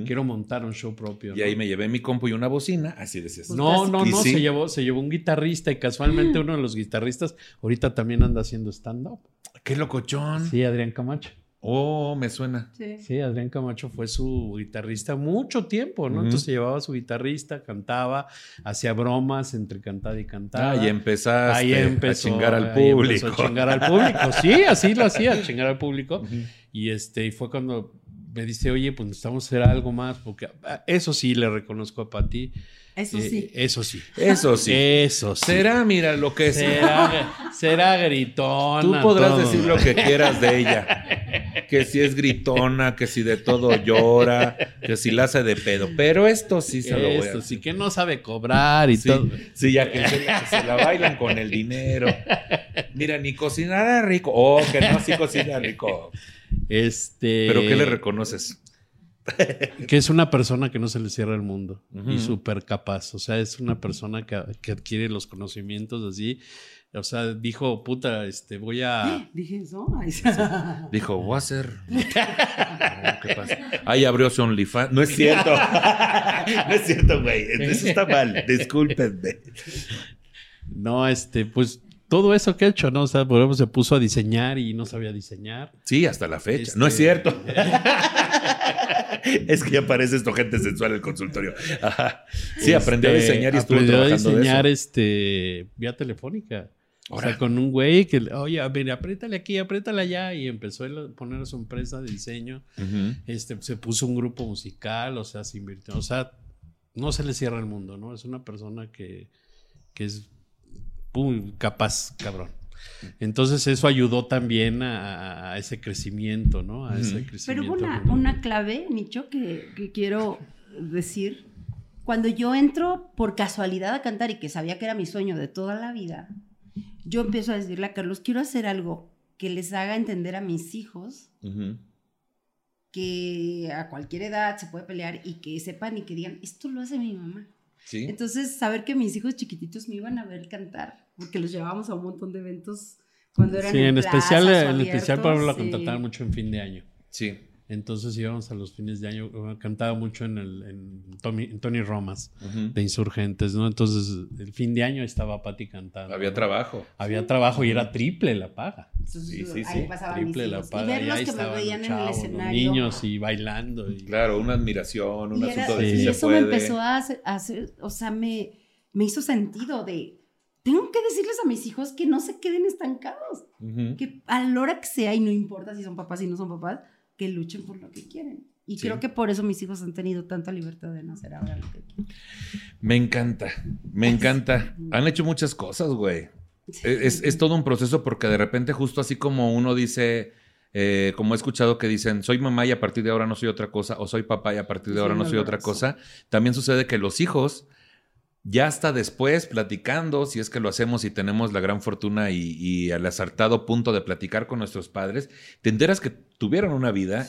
Quiero montar un show propio. Y ¿no? ahí me llevé mi compu y una bocina, así decías. Pues No, no, ¿Y no, sí? se, llevó, se llevó un guitarrista y casualmente uno de los guitarristas ahorita también anda haciendo stand-up. ¡Qué locochón! Sí, Adrián Camacho. Oh, me suena. sí. Sí, Adrián Camacho fue su guitarrista mucho tiempo, ¿no? Ujú. Entonces llevaba a su guitarrista, cantaba, hacía bromas entre cantada y cantada. Ah, y empezaste Ahí empezó, a chingar al ahí empezó público. a chingar al público. Sí, así lo hacía, chingar al público. Y este, y fue cuando me dice, oye, pues necesitamos hacer algo más, porque ah, eso sí le reconozco a Pati. Eso Eh, sí. Eso sí. Eso sí. Eso sí. Será, mira, lo que sea. Será, será gritona. Tú podrás todo. decir lo que quieras de ella. Que si es gritona, que si de todo llora, que si la hace de pedo. Pero esto sí se lo voy a Esto sí, que no sabe cobrar y Sí, todo. sí, ya que se, la bailan con el dinero. Mira, ni cocinará rico. Oh, que no, sí cocina rico. Este. Pero ¿qué le reconoces? que es una persona que no se le cierra el mundo y súper capaz. O sea, es una persona que, que adquiere los conocimientos así. O sea, dijo, puta, este, voy a. Dije eso. Dijo, voy a hacer. ¿Qué pasa? Ahí abrió su OnlyFans. No es cierto. No es cierto, güey. Eso está mal. Discúlpenme. No, este, pues todo eso que ha hecho, ¿no? O sea, por ejemplo, se puso a diseñar y no sabía diseñar. Sí, hasta la fecha. Este- No es cierto. es que ya parece esto gente sensual en el consultorio. Ajá. Sí, aprendió a Este, diseñar y estuvo aprendió a trabajando de diseñar eso. este vía telefónica. O sea, con un güey que, oye, a ver, apriétale aquí, apriétale allá. Y empezó a poner su empresa de diseño. Este, se puso un grupo musical, o sea, se invirtió. O sea, no se le cierra el mundo, ¿no? Es una persona que, que es pum, capaz, cabrón. Entonces eso ayudó también a, a ese crecimiento, ¿no? A ese Ujú. Pero crecimiento. hubo una, clave, Nicho, que, que quiero decir. Cuando yo entro por casualidad a cantar y que sabía que era mi sueño de toda la vida, yo empiezo a decirle a Carlos, quiero hacer algo que les haga entender a mis hijos que a cualquier edad se puede pelear y que sepan y que digan, esto lo hace mi mamá. Sí. Entonces, saber que mis hijos chiquititos me iban a ver cantar, porque los llevábamos a un montón de eventos cuando eran Sí, en especial, plazas o en especial para la sí. contrataban mucho en fin de año. Sí. Entonces íbamos a los fines de año, eh, cantaba mucho en, el, en, Tommy- en Tony Romas de Insurgentes, ¿no? Entonces el fin de año estaba Patti cantando. Había trabajo. Había trabajo y era triple la paga. Entonces, Sí, sí, ahí sí. Triple la paga. Y verlos ahí que me estaban veían los en el los escenario. niños y bailando. y- Claro, una admiración, un y, era- asunto de Sí. si y se eso puede. me empezó a hacer, a hacer- o sea, me, me hizo sentido de, tengo que decirles a mis hijos que no se queden estancados, Ujú. que a la hora que sea, y no importa si son papás y no son papás, que luchen por lo que quieren. Y Sí. creo que por eso mis hijos han tenido tanta libertad de no hacer ahora lo que quieren. Me encanta, me encanta. Han hecho muchas cosas, güey. Es, es todo un proceso porque de repente justo así como uno dice, eh, como he escuchado que dicen, soy mamá y a partir de ahora no soy otra cosa, o soy papá y a partir de Sí, ahora no soy otra cosa, también sucede que los hijos, ya hasta después platicando, si es que lo hacemos y tenemos la gran fortuna y, y al acertado punto de platicar con nuestros padres, te enteras que tuvieron una vida,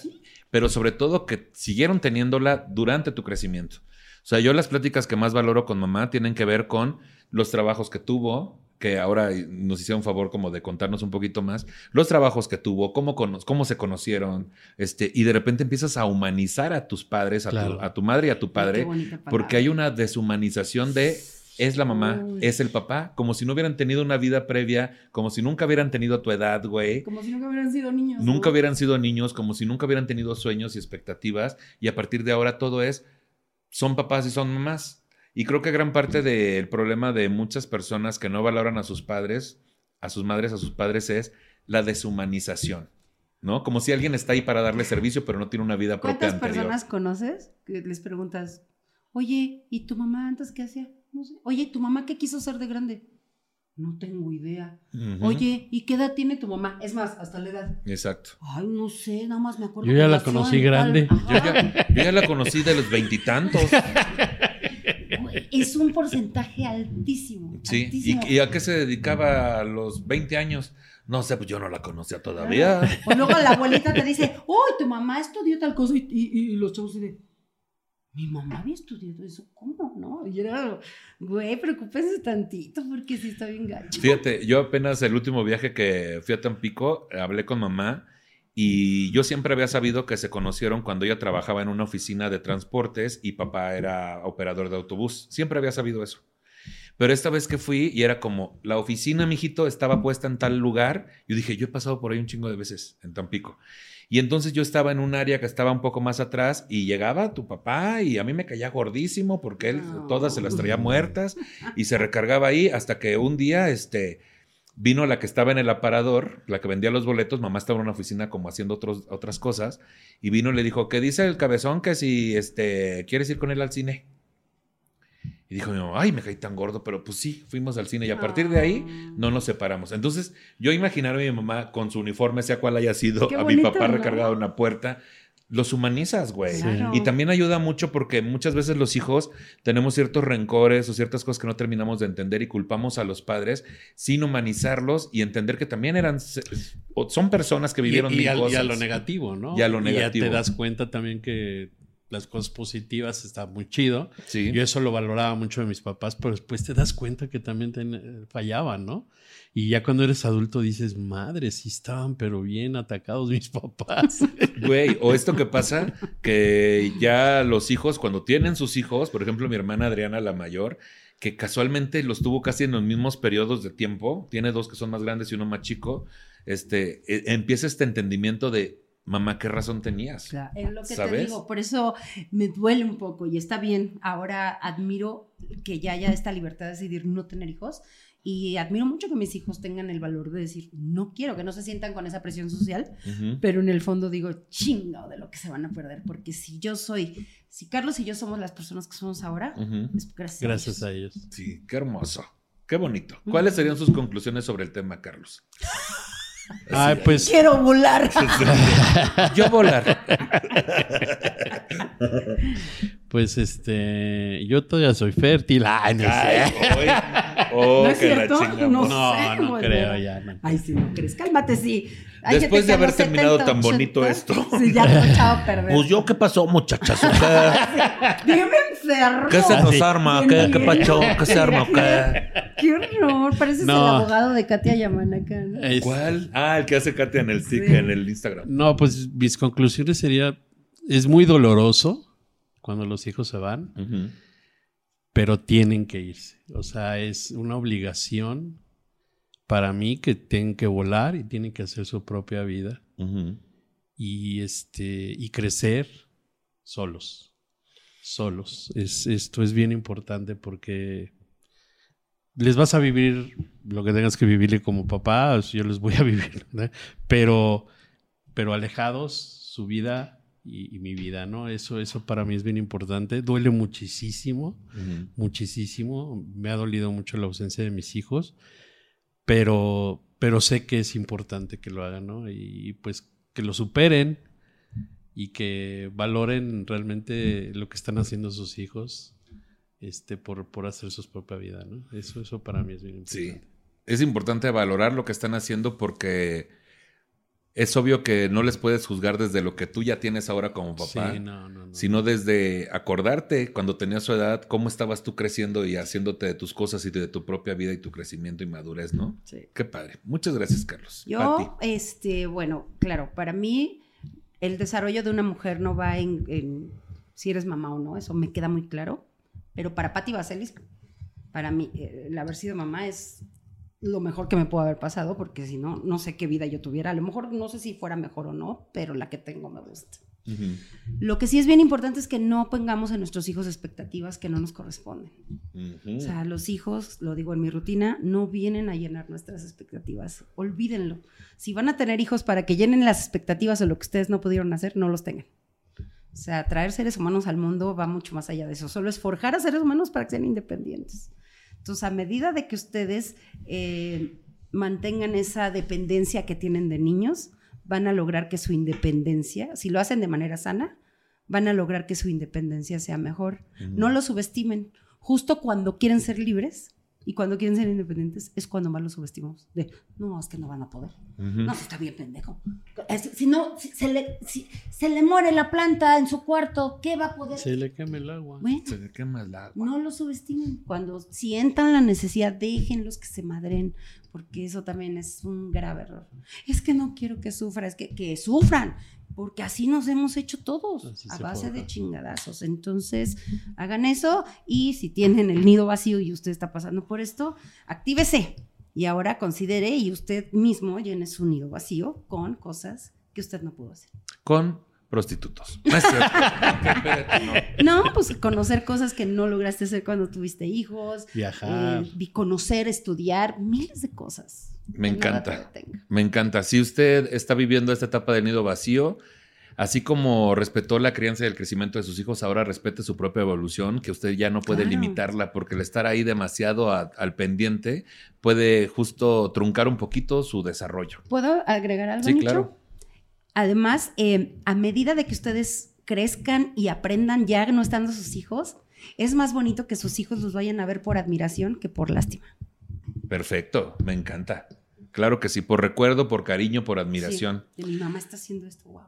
pero sobre todo que siguieron teniéndola durante tu crecimiento. O sea, yo las pláticas que más valoro con mamá tienen que ver con los trabajos que tuvo, que ahora nos hicieron favor como de contarnos un poquito más, los trabajos que tuvo, cómo, cono- cómo se conocieron, este, y de repente empiezas a humanizar a tus padres, a, Claro. tu, a tu madre y a tu padre, porque hay una deshumanización de es la mamá, Uy. es el papá, como si no hubieran tenido una vida previa, como si nunca hubieran tenido tu edad, güey. Como si nunca hubieran sido niños. Nunca ¿no? hubieran sido niños, como si nunca hubieran tenido sueños y expectativas, y a partir de ahora todo es, son papás y son mamás. Y creo que gran parte del problema de muchas personas que no valoran a sus padres, a sus madres, a sus padres, es la deshumanización, ¿no? Como si alguien está ahí para darle servicio, pero no tiene una vida propia ¿Cuántas anterior. personas conoces que les preguntas, oye, ¿y tu mamá antes qué hacía? No sé. Oye, ¿tu mamá qué quiso ser de grande? No tengo idea. Ujú. Oye, ¿y qué edad tiene tu mamá? Es más, hasta la edad. Exacto. Ay, no sé, nada más me acuerdo. Yo ya la conocí grande. Yo ya, yo ya la conocí de los veintitantos. Es un porcentaje altísimo. Sí. altísimo. ¿Y, y a qué se dedicaba a los 20 años? No sé, pues yo no la conocía todavía. O luego la abuelita te dice, uy, tu mamá estudió tal cosa y, y- y los chavos de, mi mamá había estudiado eso, ¿cómo? ¿No? Y era, güey, preocúpense tantito porque sí está bien gacho. Fíjate, yo apenas el último viaje que fui a Tampico, hablé con mamá y yo siempre había sabido que se conocieron cuando ella trabajaba en una oficina de transportes y papá era operador de autobús. Siempre había sabido eso. Pero esta vez que fui y era como, la oficina, mijito, estaba puesta en tal lugar. Yo dije, yo he pasado por ahí un chingo de veces en Tampico. Y entonces yo estaba en un área que estaba un poco más atrás y llegaba tu papá y a mí me caía gordísimo porque él No. todas se las traía muertas y se recargaba ahí hasta que un día este vino la que estaba en el aparador, la que vendía los boletos, mamá estaba en una oficina como haciendo otros, otras cosas y vino y le dijo, ¿qué dice el cabezón que si este quieres ir con él al cine? Y dijo, ay, me caí tan gordo, pero pues sí, fuimos al cine y a partir de ahí no nos separamos. Entonces, yo imaginar a mi mamá con su uniforme, sea cual haya sido, Qué a mi papá ¿no? recargado en la puerta, los humanizas, güey. Y también ayuda mucho porque muchas veces los hijos tenemos ciertos rencores o ciertas cosas que no terminamos de entender y culpamos a los padres sin humanizarlos y entender que también eran, son personas que vivieron y, y mil al- y a lo negativo, ¿no? Y a lo ya negativo. te das cuenta también que las cosas positivas está muy chido. Sí. Yo eso lo valoraba mucho de mis papás, pero después te das cuenta que también ten- fallaban, ¿no? Y ya cuando eres adulto dices, madre, sí estaban, pero bien atacados mis papás. Güey, o esto que pasa, que ya los hijos, cuando tienen sus hijos, por ejemplo, mi hermana Adriana, la mayor, que casualmente los tuvo casi en los mismos periodos de tiempo, tiene dos que son más grandes y uno más chico, este, e- empieza este entendimiento de, mamá, ¿qué razón tenías? Claro, es lo que te ¿Sabes? digo, por eso me duele un poco y está bien. Ahora admiro que ya haya esta libertad de decidir no tener hijos y admiro mucho que mis hijos tengan el valor de decir no quiero, que no se sientan con esa presión social, pero en el fondo digo chingo de lo que se van a perder, porque si yo soy, si Carlos y yo somos las personas que somos ahora, es gracias, Gracias a a ellos. ellos. Sí, qué hermoso. Qué bonito. ¿Cuáles serían sus conclusiones sobre el tema, Carlos? Ay, pues Quiero volar. Yo volar. Pues este, yo todavía soy fértil. Ay, no Ay, sé. Oh, ¿No es que cierto? No No, sé, no güey, creo ya. no. Ay, sí, no crees. Cálmate, sí. Hay Después de haber terminado 70, tan bonito 80, esto. Sí, ya lo echaba a perder. Pues yo, ¿qué pasó, muchachas? ¿Qué, Bien enfermo. ¿Qué se nos arma? Bien ¿Qué, qué pacho? ¿Qué se arma? ¿Qué? Qué horror. Pareces No. el abogado de Katia Yamanaka. ¿no? ¿Cuál? Ah, el que hace Katia en el, tic- Sí. en el Instagram. No, pues mis conclusiones sería, es muy doloroso cuando los hijos se van, Ujú. Pero tienen que irse. O sea, es una obligación para mí que tienen que volar y tienen que hacer su propia vida y este y crecer solos. Solos. Es, esto es bien importante porque les vas a vivir lo que tengas que vivirle como papá, yo les voy a vivir, ¿verdad? pero, pero alejados, su vida y, y mi vida, ¿no? Eso, eso para mí es bien importante. Duele muchísimo, muchísimo. Me ha dolido mucho la ausencia de mis hijos, pero, pero sé que es importante que lo hagan, ¿no? Y pues que lo superen y que valoren realmente lo que están haciendo sus hijos este, por, por hacer su propia vida, ¿no? Eso, eso para mí es bien importante. Sí. Es importante valorar lo que están haciendo porque es obvio que no les puedes juzgar desde lo que tú ya tienes ahora como papá, Sí, no, no, no. sino desde acordarte cuando tenías su edad, cómo estabas tú creciendo y haciéndote de tus cosas y de tu propia vida y tu crecimiento y madurez, ¿no? Sí. Qué padre. Muchas gracias, Carlos. Yo, este, bueno, claro, para mí el desarrollo de una mujer no va en, en si eres mamá o no, eso me queda muy claro. Pero para Patti Vaselis, para mí, eh, el haber sido mamá es lo mejor que me pudo haber pasado, porque si no, no sé qué vida yo tuviera. A lo mejor no sé si fuera mejor o no, pero la que tengo me gusta. Lo que sí es bien importante es que no pongamos en nuestros hijos expectativas que no nos corresponden. O sea, los hijos, lo digo en mi rutina, no vienen a llenar nuestras expectativas. Olvídenlo. Si van a tener hijos para que llenen las expectativas o lo que ustedes no pudieron hacer, no los tengan. O sea, traer seres humanos al mundo va mucho más allá de eso. Solo es forjar a seres humanos para que sean independientes. Entonces, a medida de que ustedes eh, mantengan esa dependencia que tienen de niños, van a lograr que su independencia, si lo hacen de manera sana, van a lograr que su independencia sea mejor. No lo subestimen. Justo cuando quieren ser libres y cuando quieren ser independientes es cuando más lo subestimamos. De, no, es que no van a poder. Ujú. No, si está bien pendejo. Es- Si no, si se, le, si se le muere la planta en su cuarto, ¿qué va a poder? Se le quema el agua. Bueno, Se le quema el agua. no lo subestimen. Cuando sientan la necesidad, déjenlos que se madren, porque eso también es un grave error. Es que no quiero que sufra, es que, que sufran, porque así nos hemos hecho todos, Así a se base forja. de chingadazos. Entonces, hagan eso y si tienen el nido vacío y usted está pasando por esto, actívese. Y ahora considere y usted mismo llene su nido vacío con cosas que usted no pudo hacer. Con prostitutos. No es cierto. Espérate, no. No, pues conocer cosas que no lograste hacer cuando tuviste hijos, Viajar. eh, conocer, estudiar, miles de cosas. Me encanta. Me encanta. Si usted está viviendo esta etapa del nido vacío, así como respetó la crianza y el crecimiento de sus hijos, ahora respete su propia evolución, que usted ya no puede Claro. limitarla, porque el estar ahí demasiado a- al pendiente puede justo truncar un poquito su desarrollo. ¿Puedo agregar algo, Sí, Nicho? claro. Además, eh, a medida de que ustedes crezcan y aprendan ya no estando sus hijos, es más bonito que sus hijos los vayan a ver por admiración que por lástima. Perfecto, me encanta. Claro que sí, por recuerdo, por cariño, por admiración. Sí, mi mamá está haciendo esto, wow.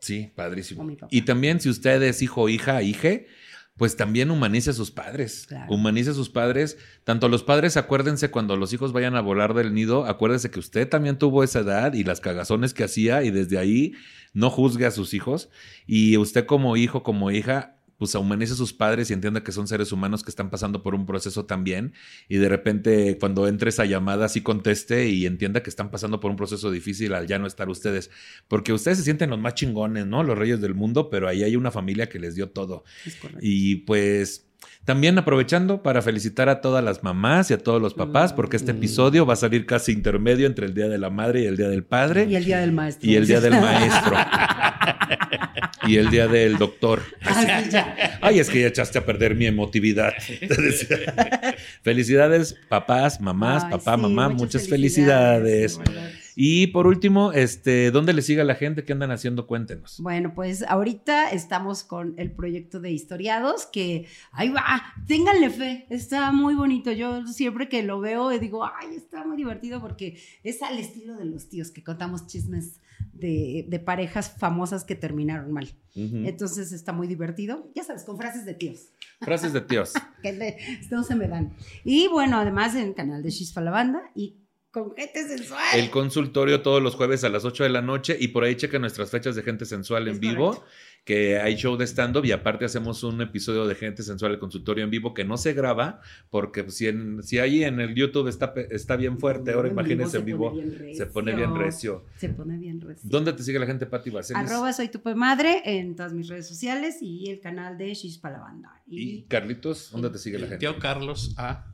Sí, padrísimo. Y también si usted es hijo, hija, hije, pues también humanice a sus padres. Claro. Humanice a sus padres. Tanto los padres, acuérdense cuando los hijos vayan a volar del nido, acuérdese que usted también tuvo esa edad y las cagazones que hacía y desde ahí no juzgue a sus hijos. Y usted como hijo, como hija, pues humanice a sus padres y entienda que son seres humanos que están pasando por un proceso también. Y de repente cuando entre esa llamada, sí conteste y entienda que están pasando por un proceso difícil al ya no estar ustedes. Porque ustedes se sienten los más chingones, ¿no? Los reyes del mundo, pero ahí hay una familia que les dio todo. Es. Y pues también aprovechando para felicitar a todas las mamás y a todos los papás, porque este Mm. episodio va a salir casi intermedio entre el Día de la Madre y el Día del Padre. Y el día del maestro. Y el Día del Maestro. Y el Día del Doctor. Ah. Ay, es que ya echaste a perder mi emotividad. Felicidades, papás, mamás, Ay, papá, sí, mamá, muchas felicidades. Y por último, este, ¿dónde le sigue a la gente? ¿Qué andan haciendo? Cuéntenos. Bueno, pues ahorita estamos con el proyecto de historiados que ahí va, ténganle fe, está muy bonito. Yo siempre que lo veo digo, ay, está muy divertido porque es al estilo de los tíos que contamos chismes de, de parejas famosas que terminaron mal. Entonces está muy divertido, ya sabes, con frases de tíos. Frases de tíos. que le- no se me dan. Y bueno, además en el canal de Chispa la Banda y con gente sensual. El consultorio todos los jueves a las 8 de la noche y por ahí chequen nuestras fechas de gente sensual en Es vivo, correcto. Que hay show de stand-up y aparte hacemos un episodio de gente sensual el consultorio en vivo que no se graba porque si, en- si ahí en el YouTube está, está bien fuerte, ahora En imagínense en se vivo, se pone bien recio. Se pone bien recio. ¿Dónde te sigue la gente, Pati Baselis? Arroba soy tu madre en todas mis redes sociales y el canal de Chispa la Banda. Y Y, Carlitos, ¿dónde te sigue la El gente? tío Carlos A.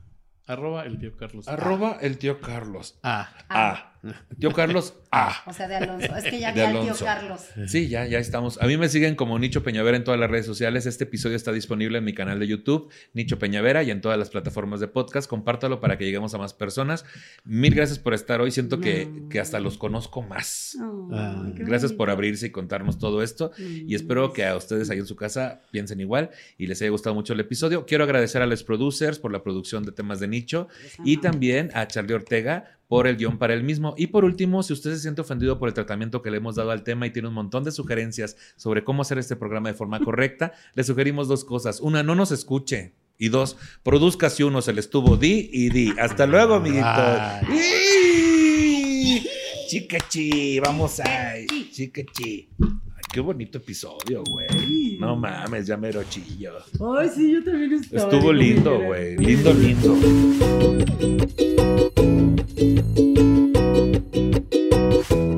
Arroba el tío Carlos A. Arroba el tío Carlos. A. Ah, Tío Carlos A. O sea, de Alonso. Es que ya vi al tío. Carlos. Sí, ya, ya estamos. A mí me siguen como Nicho Peñavera en todas las redes sociales. Este episodio está disponible en mi canal de YouTube, Nicho Peñavera, y en todas las plataformas de podcast. Compártalo para que lleguemos a más personas. Mil gracias por estar hoy. Siento que, No. que hasta los conozco más. Oh, Ah, Gracias por abrirse y contarnos todo esto. Mm. Y espero que a ustedes ahí en su casa piensen igual y les haya gustado mucho el episodio. Quiero agradecer a los producers por la producción de temas de nicho y también a Charlie Ortega por el guion para él mismo. Y por último, si usted se siente ofendido por el tratamiento que le hemos dado al tema y tiene un montón de sugerencias sobre cómo hacer este programa de forma correcta, le sugerimos dos cosas. Una, no nos escuche. Y dos, produzca si uno se le estuvo di y di. Hasta luego, amiguitos. Chicachi, vamos a. Chicachi. Ay, qué bonito episodio, güey. No mames, ya mero chillo. Ay, sí, yo también estaba. Estuvo lindo, güey. Lindo, lindo. Thank you.